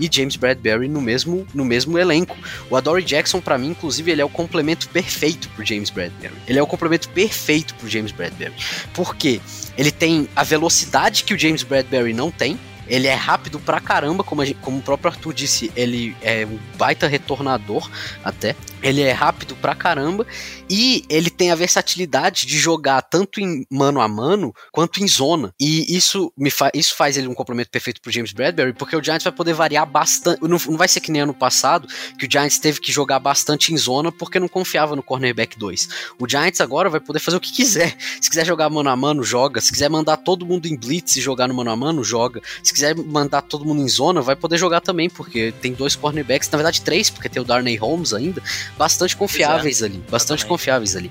e James Bradbury no mesmo, no mesmo elenco. O Adoree Jackson, para mim, inclusive, ele é o complemento perfeito pro James Bradbury. Ele é o complemento perfeito pro James Bradbury. Porque ele tem a velocidade que o James Bradbury não tem. Ele é rápido pra caramba, como, gente, como o próprio Arthur disse, ele é um baita retornador até. Ele é rápido pra caramba e ele tem a versatilidade de jogar tanto em mano a mano quanto em zona. E isso me fa isso faz ele um complemento perfeito pro James Bradbury, porque o Giants vai poder variar bastante. Não, não vai ser que nem ano passado, que o Giants teve que jogar bastante em zona porque não confiava no cornerback 2. O Giants agora vai poder fazer o que quiser. Se quiser jogar mano a mano, joga. Se quiser mandar todo mundo em blitz e jogar no mano a mano, joga. Se quiser mandar todo mundo em zona, vai poder jogar também, porque tem dois cornerbacks, na verdade três, porque tem o Darnay Holmes ainda, bastante confiáveis ali. Bastante confiáveis confiáveis ali.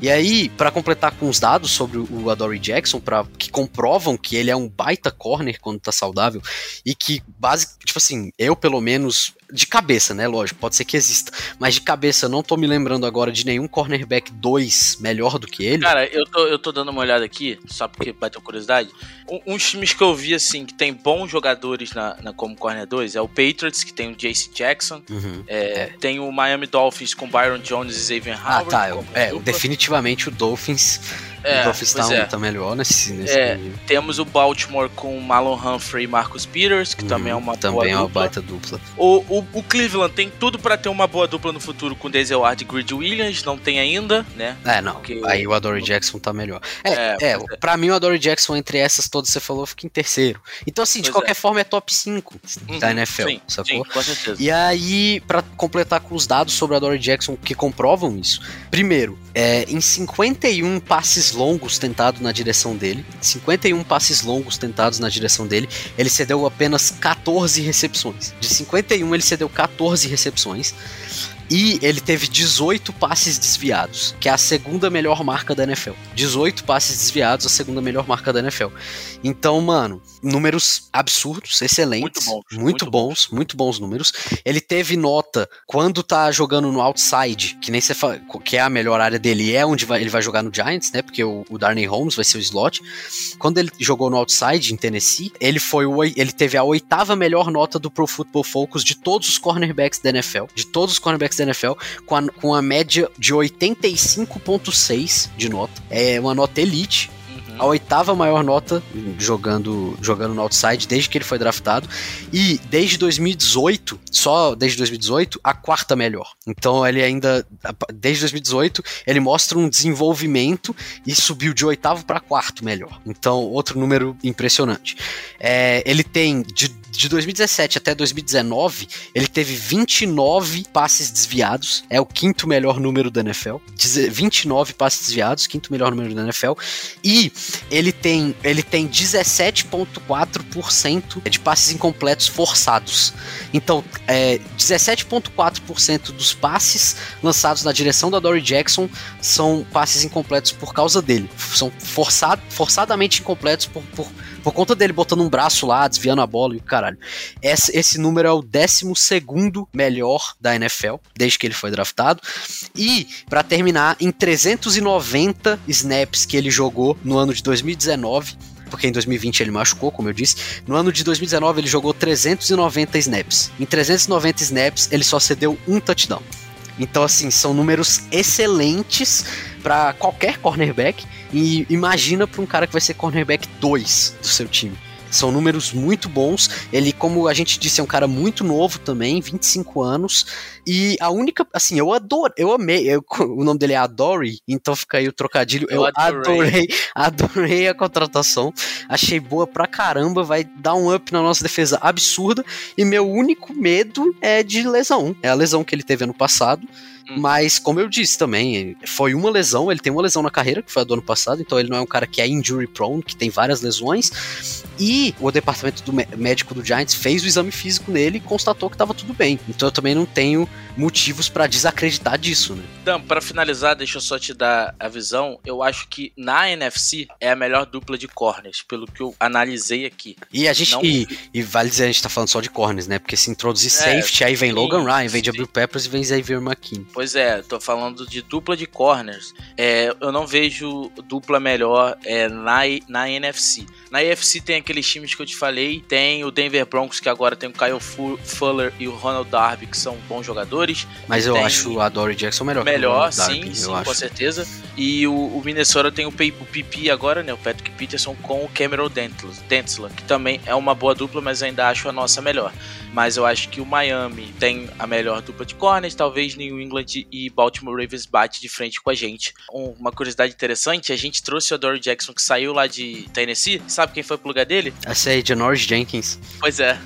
E aí, para completar com os dados sobre o Adoree Jackson, para que comprovam que ele é um baita corner quando tá saudável e que base, tipo assim, eu pelo menos de cabeça, né? Lógico, pode ser que exista. Mas de cabeça, eu não tô me lembrando agora de nenhum cornerback 2 melhor do que ele. Cara, eu tô, eu tô dando uma olhada aqui, só porque bateu curiosidade. Um, uns times que eu vi, assim, que tem bons jogadores na, na como corner 2 é o Patriots, que tem o J.C. Jackson. Uhum, é, é. Tem o Miami Dolphins com Byron Jones e Xavier Howard. Ah, tá. É, definitivamente o Dolphins é, o Dolphins tá, é. tá melhor nesse, nesse é, Temos o Baltimore com Malon Humphrey e Marcus Peters, que hum, também é uma também é uma baita dupla. O, o, o Cleveland tem tudo para ter uma boa dupla no futuro com Denzel Ward e Grid Williams, não tem ainda, né? É, não. Porque... Aí o Adore Jackson tá melhor. É, é, é, é. pra mim o Adore Jackson entre essas todas que você falou fica em terceiro. Então assim, de pois qualquer é. forma é top 5 uhum, da NFL, sim, sacou? Sim, com certeza. E aí, para completar com os dados sobre o Adore Jackson que comprovam isso. Primeiro, é, em 51 passes longos tentados tentado na direção dele, 51 passes longos tentados na direção dele, ele cedeu apenas 14 recepções. De 51 ele cedeu 14 recepções. E ele teve 18 passes desviados, que é a segunda melhor marca da NFL. 18 passes desviados, a segunda melhor marca da NFL. Então, mano, números absurdos, excelentes. Muito bons. Muito, muito bons, bons, muito bons números. Ele teve nota quando tá jogando no outside, que nem você fala, que é a melhor área dele, é onde vai, ele vai jogar no Giants, né? Porque o, o Darnay Holmes vai ser o slot. Quando ele jogou no outside em Tennessee, ele foi o, ele teve a oitava melhor nota do Pro Football Focus de todos os cornerbacks da NFL, de todos os cornerbacks da NFL com a, com a média de 85,6 de nota. É uma nota elite a oitava maior nota jogando, jogando no outside desde que ele foi draftado. E desde 2018, só desde 2018, a quarta melhor. Então ele ainda, desde 2018, ele mostra um desenvolvimento e subiu de oitavo para quarto melhor. Então, outro número impressionante. É, ele tem de de 2017 até 2019, ele teve 29 passes desviados, é o quinto melhor número da NFL. 29 passes desviados, quinto melhor número da NFL. E ele tem, ele tem 17,4% de passes incompletos forçados. Então, é, 17,4% dos passes lançados na direção da Dory Jackson são passes incompletos por causa dele. São forçado, forçadamente incompletos por, por, por conta dele botando um braço lá, desviando a bola e o caralho. Esse, esse número é o 12 melhor da NFL, desde que ele foi draftado. E, para terminar, em 390 snaps que ele jogou no ano de 2019, porque em 2020 ele machucou, como eu disse. No ano de 2019 ele jogou 390 snaps. Em 390 snaps ele só cedeu um touchdown. Então assim, são números excelentes para qualquer cornerback e imagina para um cara que vai ser cornerback 2 do seu time. São números muito bons. Ele, como a gente disse, é um cara muito novo também, 25 anos. E a única, assim, eu adoro, eu amei. Eu, o nome dele é Adore, então fica aí o trocadilho. Eu, Eu adorei, adorei. adorei a contratação. Achei boa pra caramba, vai dar um up na nossa defesa absurda. E meu único medo é de lesão. É a lesão que ele teve ano passado. Hum. Mas, como eu disse também, foi uma lesão, ele tem uma lesão na carreira, que foi a do ano passado, então ele não é um cara que é injury prone, que tem várias lesões. E o departamento do mé- médico do Giants fez o exame físico nele e constatou que tava tudo bem. Então eu também não tenho motivos pra desacreditar disso, né? Dan, pra finalizar, deixa eu só te dar a visão. Eu acho que na NFC é a melhor dupla de corners, pelo que eu analisei aqui. E a gente. Não- E, e vale dizer, a gente tá falando só de corners, né? Porque se introduzir É, safety, aí vem sim, Logan Ryan, vem. Jabril Peppers e vem Xavier McKinney. Pois é, tô falando de dupla de corners. É, eu não vejo dupla melhor é, na, na NFC. Na NFC tem aqueles times que eu te falei. Tem o Denver Broncos, que agora tem o Kyle Fu- Fuller e o Ronald Darby, que são bons jogadores. Mas eu acho a Dory Jackson melhor. que o Melhor, Darby, sim, sim, acho. com certeza. E o, o Minnesota tem o, o PP agora, né? O Patrick Peterson com o Cameron Dentzler, que também é uma boa dupla, mas ainda acho a nossa melhor. Mas eu acho que o Miami tem a melhor dupla de corners, talvez New England e Baltimore Ravens bate de frente com a gente. Um- uma curiosidade interessante, a gente trouxe o Dory Jackson que saiu lá de Tennessee. Sabe quem foi pro lugar dele? Essa aí é Janoris Jenkins. Pois é.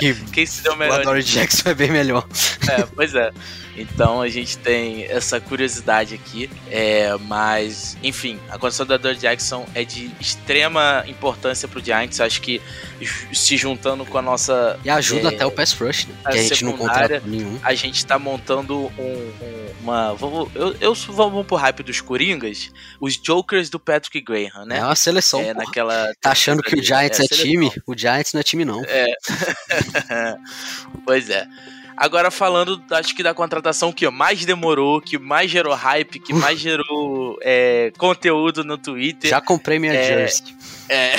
Que quem se deu o melhor Dory Jackson é bem melhor. É, pois é. Então a gente tem essa curiosidade aqui. É, mas, enfim, a condição da Dory Jackson é de extrema importância pro Giants. Acho que se juntando com a nossa. E ajuda É, até o pass rush, né? a Que a gente não contrata nenhum. A gente tá montando um, um- uma. Vamos, eu, eu vamos pro hype dos Coringas. Os Jokers do Patrick Graham, né? É uma seleção. É, porra. naquela. Tá achando que o Giants é, seleção. time? O Giants não é time, não. pois é. Agora falando, acho que da contratação que mais demorou, que mais gerou hype, que mais gerou é, conteúdo no Twitter. Já comprei minha É, jersey. É,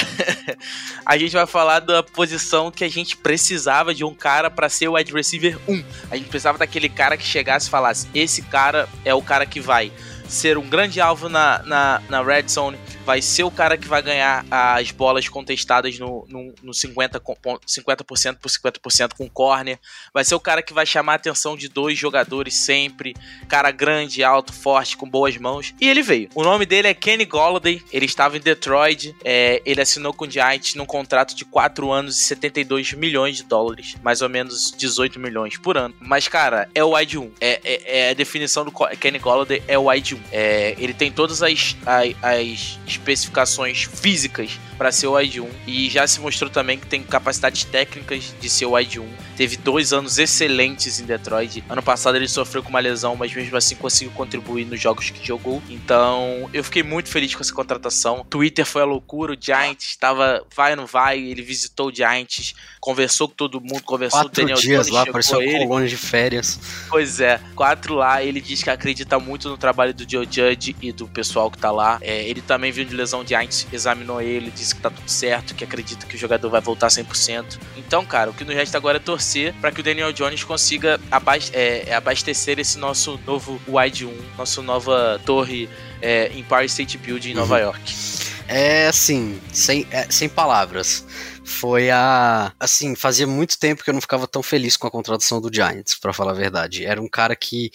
a gente vai falar da posição que a gente precisava de um cara pra ser o wide receiver 1. A gente precisava daquele cara que chegasse e falasse: esse cara é o cara que vai ser um grande alvo na, na, na red zone, vai ser o cara que vai ganhar as bolas contestadas no, no, no 50%, com- pon- 50 por 50% com corner, vai ser o cara que vai chamar a atenção de dois jogadores sempre, cara grande, alto, forte, com boas mãos. E ele veio. O nome dele é Kenny Golladay, ele estava em Detroit, é, ele assinou com o Giants num contrato de 4 anos e 72 milhões de dólares, mais ou menos 18 milhões por ano. Mas, cara, é o wide 1. É, é, é a definição do Kenny Golladay é o wide 1. É, ele tem todas as, as, as especificações físicas para ser o wide 1 e já se mostrou também que tem capacidades técnicas de ser o wide 1. Teve dois anos excelentes em Detroit. Ano passado ele sofreu com uma lesão, mas mesmo assim conseguiu contribuir nos jogos que jogou. Então eu fiquei muito feliz com essa contratação. Twitter foi a loucura, o Giants estava vai ou não vai. Ele visitou o Giants, conversou com todo mundo, conversou com o Quatro Daniel dias Jones, lá, chegou pareceu ele. colônia de férias. Pois é, quatro lá, ele diz que acredita muito no trabalho do Joe Judge e do pessoal que tá lá. É, ele também viu de lesão de Giants, examinou ele, disse que tá tudo certo, que acredita que o jogador vai voltar 100%. Então, cara, o que nos resta agora é torcer para que o Daniel Jones consiga abas- é, é, abastecer esse nosso novo Wide 1, nossa nova torre é, Empire State Building em Nova York. É assim, sem, é, sem palavras. Foi a. Assim, fazia muito tempo que eu não ficava tão feliz com a contratação do Giants, pra falar a verdade. Era um cara que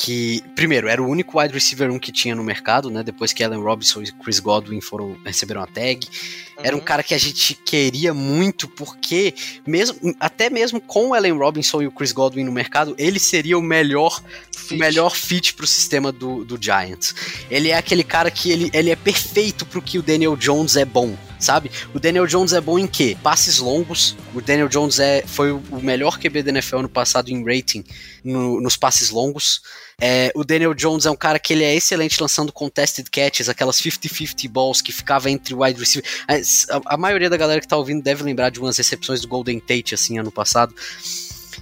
que, primeiro, era o único wide receiver 1 que tinha no mercado, né? Depois que Allen Robinson e Chris Godwin foram receberam a tag. Era um Uhum. cara que a gente queria muito, porque mesmo, até mesmo com o Allen Robinson e o Chris Godwin no mercado, ele seria o melhor o melhor fit pro sistema do, do Giants. Ele é aquele cara que ele, ele é perfeito pro que o Daniel Jones é bom, sabe? O Daniel Jones é bom em quê? Passes longos. O Daniel Jones é, foi o melhor QB da NFL no passado em rating no- nos passes longos. É, o Daniel Jones é um cara que ele é excelente lançando contested catches, aquelas 50-50 balls que ficava entre wide receiver. A, a maioria da galera que tá ouvindo deve lembrar de umas recepções do Golden Tate, assim, ano passado.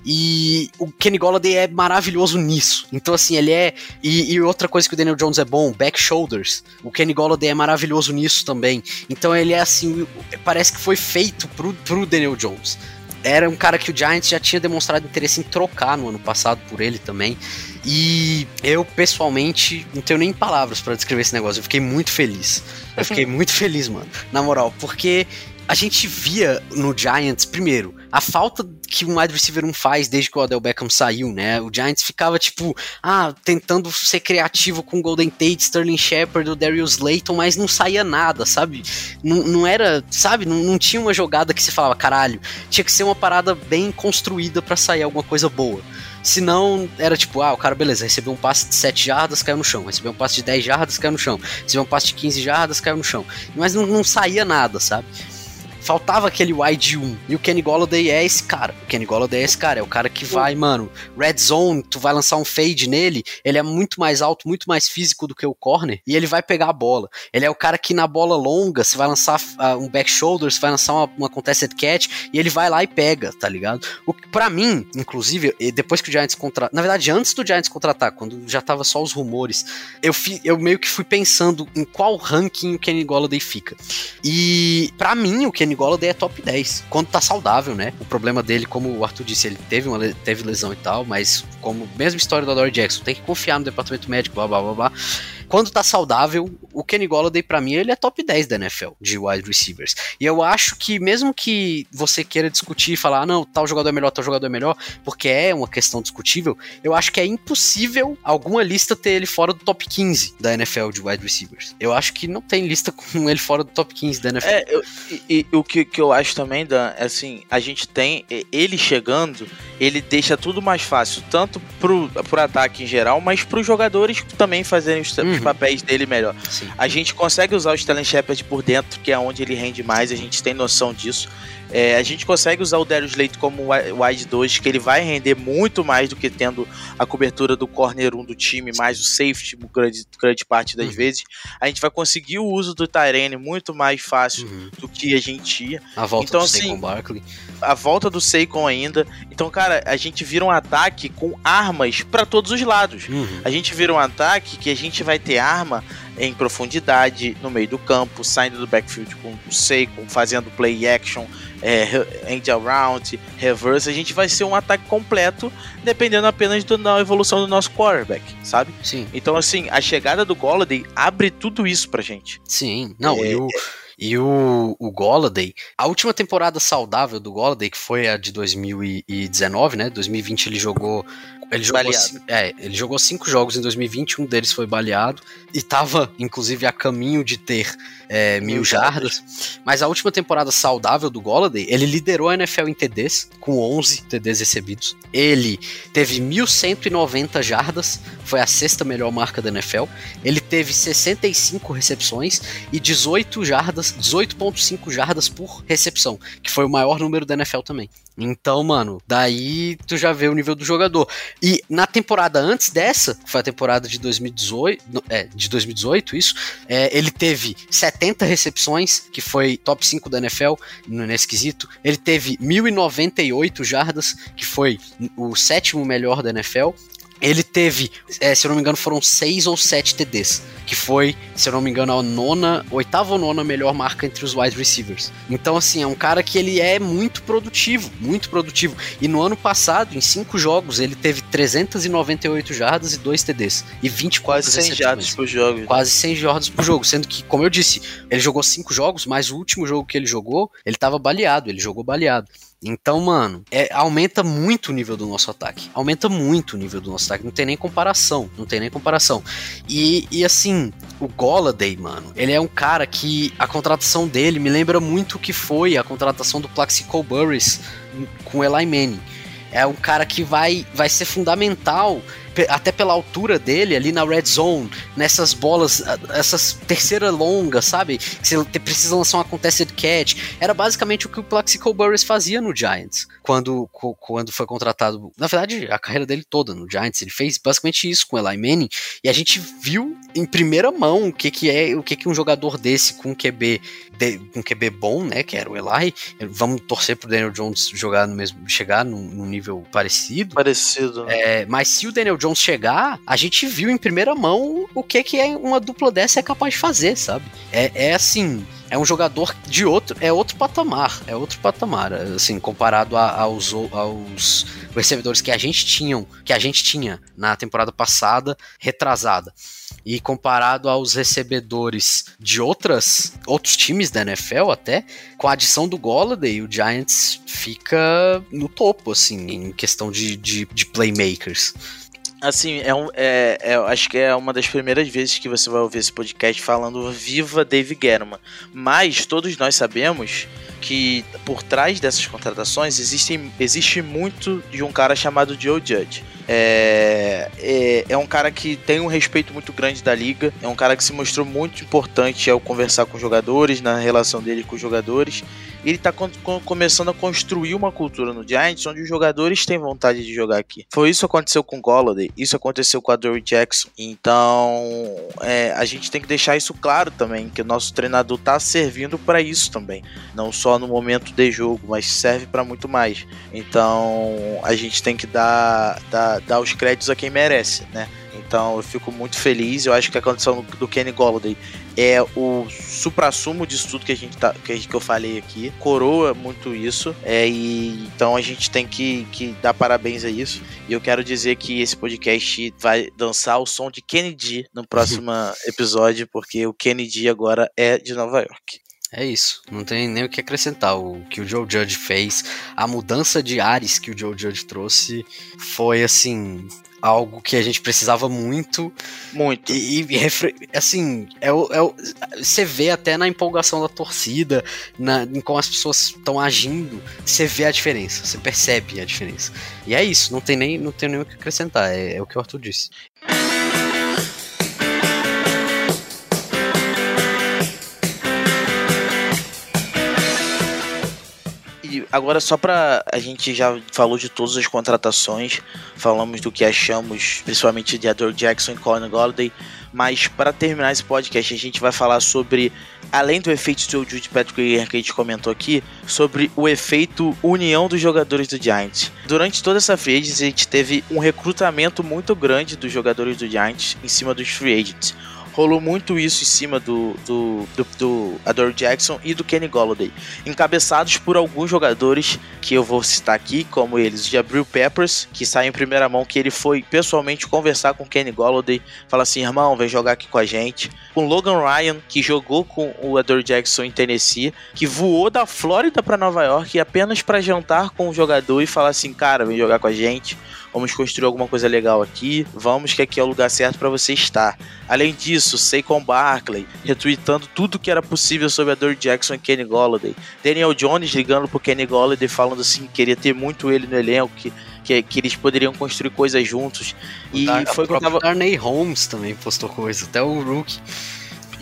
E o Kenny Golladay é maravilhoso nisso. Então, assim, ele é. E, e outra coisa que o Daniel Jones é bom, back shoulders. O Kenny Golladay é maravilhoso nisso também. Então, ele é assim. Parece que foi feito pro, pro Daniel Jones. Era um cara que o Giants já tinha demonstrado interesse em trocar no ano passado por ele também. E eu, pessoalmente, não tenho nem palavras pra descrever esse negócio. Eu fiquei muito feliz. Eu fiquei muito feliz, mano. Na moral, porque a gente via no Giants, primeiro, a falta que um wide receiver não faz desde que o Odell Beckham saiu, né? O Giants ficava, tipo, ah, tentando ser criativo com Golden Tate, Sterling Shepard, o Darius Slayton, mas não saía nada, sabe? Não, não era, sabe? Não, não tinha uma jogada que se falava, caralho, tinha que ser uma parada bem construída pra sair alguma coisa boa. Senão, era tipo, ah, o cara, beleza, recebeu um passe de 7 jardas, caiu no chão. Recebeu um passe de 10 jardas, caiu no chão. Recebeu um passe de 15 jardas, caiu no chão. Mas não, não saía nada, sabe? Faltava aquele wide 1. E o Kenny Golladay é esse cara. O Kenny Golladay é esse cara. É o cara que vai, mano, red zone, tu vai lançar um fade nele, ele é muito mais alto, muito mais físico do que o corner, e ele vai pegar a bola. Ele é o cara que na bola longa, você vai lançar uh, um back shoulder, você vai lançar uma, uma contested catch, e ele vai lá e pega, tá ligado? O que pra mim, inclusive, depois que o Giants contratar, na verdade, antes do Giants contratar, quando já tava só os rumores, eu, fi, eu meio que fui pensando em qual ranking o Kenny Golladay fica. E pra mim, o Kenny Golladay é top 10, quando tá saudável, né? O problema dele, como o Arthur disse, ele teve, uma, teve lesão e tal, mas como mesma história do Adore Jackson, tem que confiar no departamento médico, blá blá blá blá. Quando tá saudável, o Kenny Golladay pra mim ele é top 10 da NFL de wide receivers. E eu acho que mesmo que você queira discutir e falar, ah, não, tal jogador é melhor, tal jogador é melhor, porque é uma questão discutível, eu acho que é impossível alguma lista ter ele fora do top 15 da NFL de wide receivers. Eu acho que não tem lista com ele fora do top 15 da NFL. É, eu, e, e o que, que eu acho também, Dan, é assim, a gente tem ele chegando, ele deixa tudo mais fácil, tanto pro, pro ataque em geral, mas pros jogadores também fazerem os, os Uhum. papéis dele melhor. Sim. A gente consegue usar o Stellan Shepard por dentro, que é onde ele rende mais, a gente tem noção disso. É, a gente consegue usar o Darius Leite como wi- wide 2, que ele vai render muito mais do que tendo a cobertura do corner 1 do time, mais o safety, grande, grande parte das Uhum. vezes. A gente vai conseguir o uso do Tyrene muito mais fácil Uhum. do que a gente ia. A volta Então, do assim, Saquon Barkley. A volta do Seikon ainda. Então, cara, a gente vira um ataque com armas pra todos os lados. Uhum. A gente vira um ataque que a gente vai ter arma em profundidade, no meio do campo, saindo do backfield com o Seikon, fazendo play action, é, end around, reverse. A gente vai ser um ataque completo, dependendo apenas do- da evolução do nosso quarterback, sabe? Sim. Então, assim, a chegada do Golladay abre tudo isso pra gente. Sim, não, É, e o, e o, o Golladay, a última temporada saudável do Golladay, que foi a de 2019, né? 2020 ele jogou. Ele jogou, Baleado. cin- é, ele jogou cinco jogos em 2020, um deles foi baleado, e tava, inclusive, a caminho de ter é, mil Mil jardas. Mas a última temporada saudável do Golladay, ele liderou a NFL em TDs, com 11 TDs recebidos. Ele teve 1.190 jardas, foi a sexta melhor marca da NFL. Ele teve 65 recepções e 18 jardas, 18.5 jardas por recepção, que foi o maior número da NFL também. Então, mano, daí tu já vê o nível do jogador. E na temporada antes dessa, que foi a temporada de 2018, no- é, de 2018, isso, é, ele teve 70 recepções, que foi top 5 da NFL no- nesse quesito. Ele teve 1.098 jardas, que foi o sétimo melhor da NFL. Ele teve, é, se eu não me engano, foram seis ou sete TDs, que foi, se eu não me engano, a nona, oitava ou nona melhor marca entre os wide receivers. Então, assim, é um cara que ele é muito produtivo, muito produtivo. E no ano passado, em cinco jogos, ele teve 398 jardas e dois TDs e 24 Quase 100 recepções jardas por jogo. quase 100 jardas por jogo, sendo que, como eu disse, ele jogou cinco jogos, mas o último jogo que ele jogou, ele tava baleado, ele jogou baleado. Então, mano, é, aumenta muito o nível do nosso ataque. Aumenta muito o nível do nosso ataque. Não tem nem comparação. Não tem nem comparação. E, e assim, o Golladay, mano, ele é um cara que a contratação dele me lembra muito o que foi a contratação do Plaxico Burris com Eli Manning. É um cara que vai, vai ser fundamental até pela altura dele ali na red zone, nessas bolas, essas terceira longa, sabe? Que você precisa lançar uma contested catch. Era basicamente o que o Plaxico Burris fazia no Giants quando, quando foi contratado. Na verdade, a carreira dele toda no Giants, ele fez basicamente isso com o Eli Manning. E a gente viu em primeira mão o que, que é o que, que um jogador desse com QB de, um QB bom, né, que era o Eli. Vamos torcer pro Daniel Jones jogar no mesmo, chegar num, num nível parecido. Parecido. Né? É, mas se o Daniel Jones chegar, a gente viu em primeira mão o que que é uma dupla dessa é capaz de fazer, sabe? É, é assim, é um jogador de outro, é outro patamar, é outro patamar, assim, comparado a, aos, aos recebedores que a gente tinham, que a gente tinha na temporada passada, retrasada. E comparado aos recebedores de outras outros times da NFL até, com a adição do Golladay, o Giants fica no topo, assim, em questão de, de, de playmakers. Assim, é, um, é, é, acho que é uma das primeiras vezes que você vai ouvir esse podcast falando Viva Dave Guerrero. Mas todos nós sabemos que por trás dessas contratações existem, existe muito de um cara chamado Joe Judge. É, é, é, um cara que tem um respeito muito grande da liga, é um cara que se mostrou muito importante ao conversar com os jogadores, na relação dele com os jogadores. Ele está começando a construir uma cultura no Giants onde os jogadores têm vontade de jogar aqui. Foi isso que aconteceu com o Golladay, isso aconteceu com a Dory Jackson. Então é, a gente tem que deixar isso claro também, que o nosso treinador está servindo para isso também, não só no momento de jogo, mas serve para muito mais. Então a gente tem que dar, dar dar, os créditos a quem merece, né? Então eu fico muito feliz. Eu acho que a condição do Kenny Golladay é o supra-sumo disso tudo que a gente tá, que, eu falei aqui. Coroa muito isso. É, e então a gente tem que, que dar parabéns a isso. E eu quero dizer que esse podcast vai dançar o som de Kennedy no próximo episódio, porque o Kennedy agora é de Nova York. É isso, não tem nem o que acrescentar. O que o Joe Judge fez, a mudança de ares que o Joe Judge trouxe foi assim algo que a gente precisava muito. Muito. E, e assim, é é você vê até na empolgação da torcida, na, em como as pessoas estão agindo, você vê a diferença, você percebe a diferença. E é isso, não tem nem, não tem nem o que acrescentar, é, é o que o Arthur disse. Agora só pra. A gente já falou de todas as contratações, falamos do que achamos, principalmente de Adore Jackson e Colin Golladay, mas para terminar esse podcast, a gente vai falar sobre, além do efeito do Jude Patrick que a gente comentou aqui, sobre o efeito união dos jogadores do Giants. Durante toda essa free agents, a gente teve um recrutamento muito grande dos jogadores do Giants em cima dos free agents rolou muito isso em cima do, do, do, do Adore Jackson e do Kenny Golladay, encabeçados por alguns jogadores que eu vou citar aqui, como eles, Jabril Peppers, que sai em primeira mão que ele foi pessoalmente conversar com Kenny Golladay, fala assim, irmão, vem jogar aqui com a gente. Com Logan Ryan, que jogou com o Adore Jackson em Tennessee, que voou da Flórida para Nova York apenas para jantar com o jogador e falar assim, cara, vem jogar com a gente vamos construir alguma coisa legal aqui, vamos que aqui é o lugar certo para você estar. Além disso, Saquon Barkley retweetando tudo que era possível sobre a Dor Jackson e Kenny Golladay. Daniel Jones ligando pro Kenny Golladay falando assim que queria ter muito ele no elenco, que que, que, eles poderiam construir coisas juntos. E Dar, foi quando tava... Darnay Holmes também postou coisa, até o Rookie.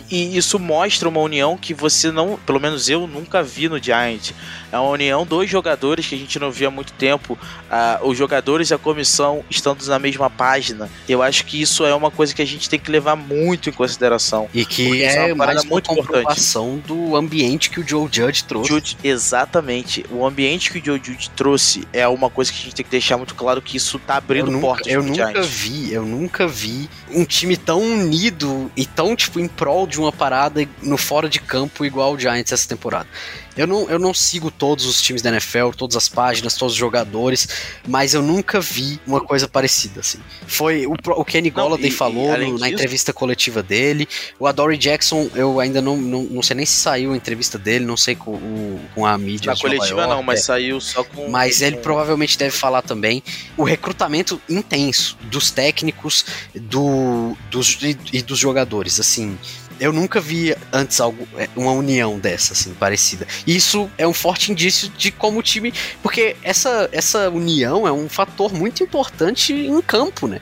E isso mostra uma união que você não, pelo menos eu nunca vi no Giant. É uma união dos jogadores que a gente não via há muito tempo. Ah, os jogadores e a comissão estando na mesma página. Eu acho que isso é uma coisa que a gente tem que levar muito em consideração. E que é, é uma mais muito uma comprovação importante. do ambiente que o Joe Judge trouxe. Judge, exatamente. O ambiente que o Joe Judge trouxe é uma coisa que a gente tem que deixar muito claro que isso tá abrindo eu portas nunca, Eu nunca Giant. vi, eu nunca vi um time tão unido e tão, tipo, em prol de uma parada no fora de campo igual o Giants essa temporada. Eu não, eu não sigo todos os times da NFL, todas as páginas, todos os jogadores, mas eu nunca vi uma coisa parecida, assim. Foi o, o Kenny Golladay falou no, na entrevista coletiva dele. O Adoree Jackson, eu ainda não, não, não sei nem se saiu a entrevista dele, não sei com, o, com a mídia. Na coletiva York, não, mas é. saiu só com. Mas ele provavelmente deve falar também. O recrutamento intenso dos técnicos do, dos, e, e dos jogadores, assim eu nunca vi antes algo, é, uma união dessa, assim, parecida. Isso é um forte indício de como o time. Porque essa, essa união é um fator muito importante em campo, né?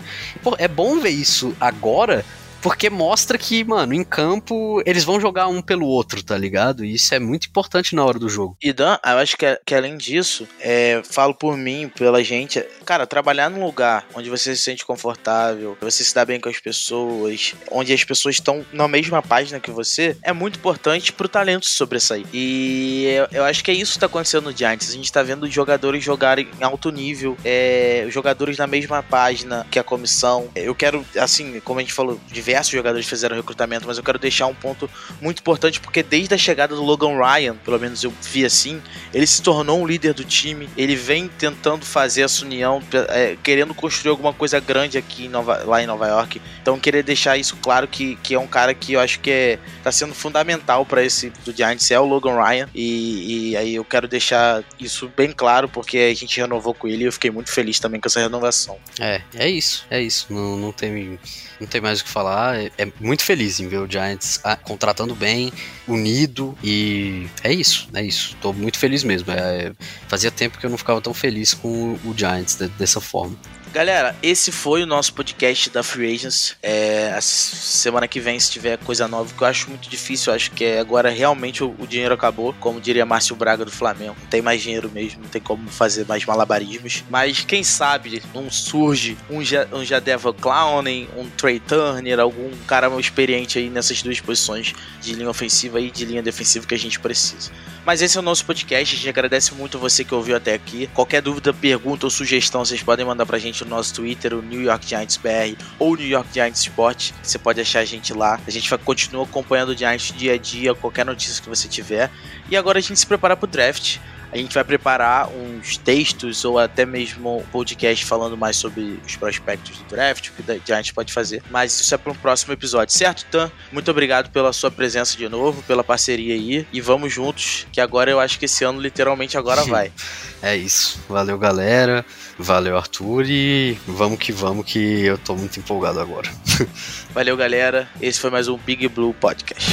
É bom ver isso agora, porque mostra que, mano, em campo eles vão jogar um pelo outro, tá ligado? E isso é muito importante na hora do jogo. E Dan, eu acho que, que além disso, é, falo por mim, pela gente, cara, trabalhar num lugar onde você se sente confortável, você se dá bem com as pessoas, onde as pessoas estão na mesma página que você, é muito importante pro talento sobressair. E eu, eu acho que é isso que tá acontecendo no Giants. A gente tá vendo os jogadores jogarem em alto nível, é, jogadores na mesma página que a comissão. Eu quero, assim, como a gente falou, diversos diversos jogadores fizeram recrutamento, mas eu quero deixar um ponto muito importante porque desde a chegada do Logan Ryan, pelo menos eu vi assim, ele se tornou um líder do time, ele vem tentando fazer essa união, é, querendo construir alguma coisa grande aqui em Nova, lá em Nova York. Então queria deixar isso claro que, que é um cara que eu acho que é, tá sendo fundamental para esse do Giants é o Logan Ryan e, e, aí eu quero deixar isso bem claro porque a gente renovou com ele e eu fiquei muito feliz também com essa renovação. É, é isso, é isso. Não, não tem não tem mais o que falar. É, é muito feliz em ver o Giants ah, contratando bem, unido e é isso, é isso. Tô muito feliz mesmo. É, fazia tempo que eu não ficava tão feliz com o Giants de, dessa forma. Galera, esse foi o nosso podcast da Free Agents. É, semana que vem, se tiver coisa nova, que eu acho muito difícil, eu acho que é, agora realmente o, o, dinheiro acabou, como diria Márcio Braga do Flamengo. Não tem mais dinheiro mesmo, não tem como fazer mais malabarismos. Mas quem sabe não surge um, um Jadeva Clowney, um Trey Turner, algum cara experiente aí nessas duas posições de linha ofensiva e de linha defensiva que a gente precisa. Mas esse é o nosso podcast. A gente agradece muito você que ouviu até aqui. Qualquer dúvida, pergunta ou sugestão, vocês podem mandar pra gente no nosso Twitter, o New York Giants BR ou New York Giants Sport. Você pode achar a gente lá. A gente vai continuar acompanhando o Giants dia a dia, qualquer notícia que você tiver. E agora a gente se prepara pro draft. A gente vai preparar uns textos ou até mesmo um podcast falando mais sobre os prospectos do draft, o que a gente pode fazer. Mas isso é para um próximo episódio, certo, Tan? Muito obrigado pela sua presença de novo, pela parceria aí. E vamos juntos, que agora eu acho que esse ano literalmente agora vai. é isso. Valeu, galera. Valeu, Arthur. E vamos que vamos, que eu tô muito empolgado agora. Valeu, galera. Esse foi mais um Big Blue Podcast.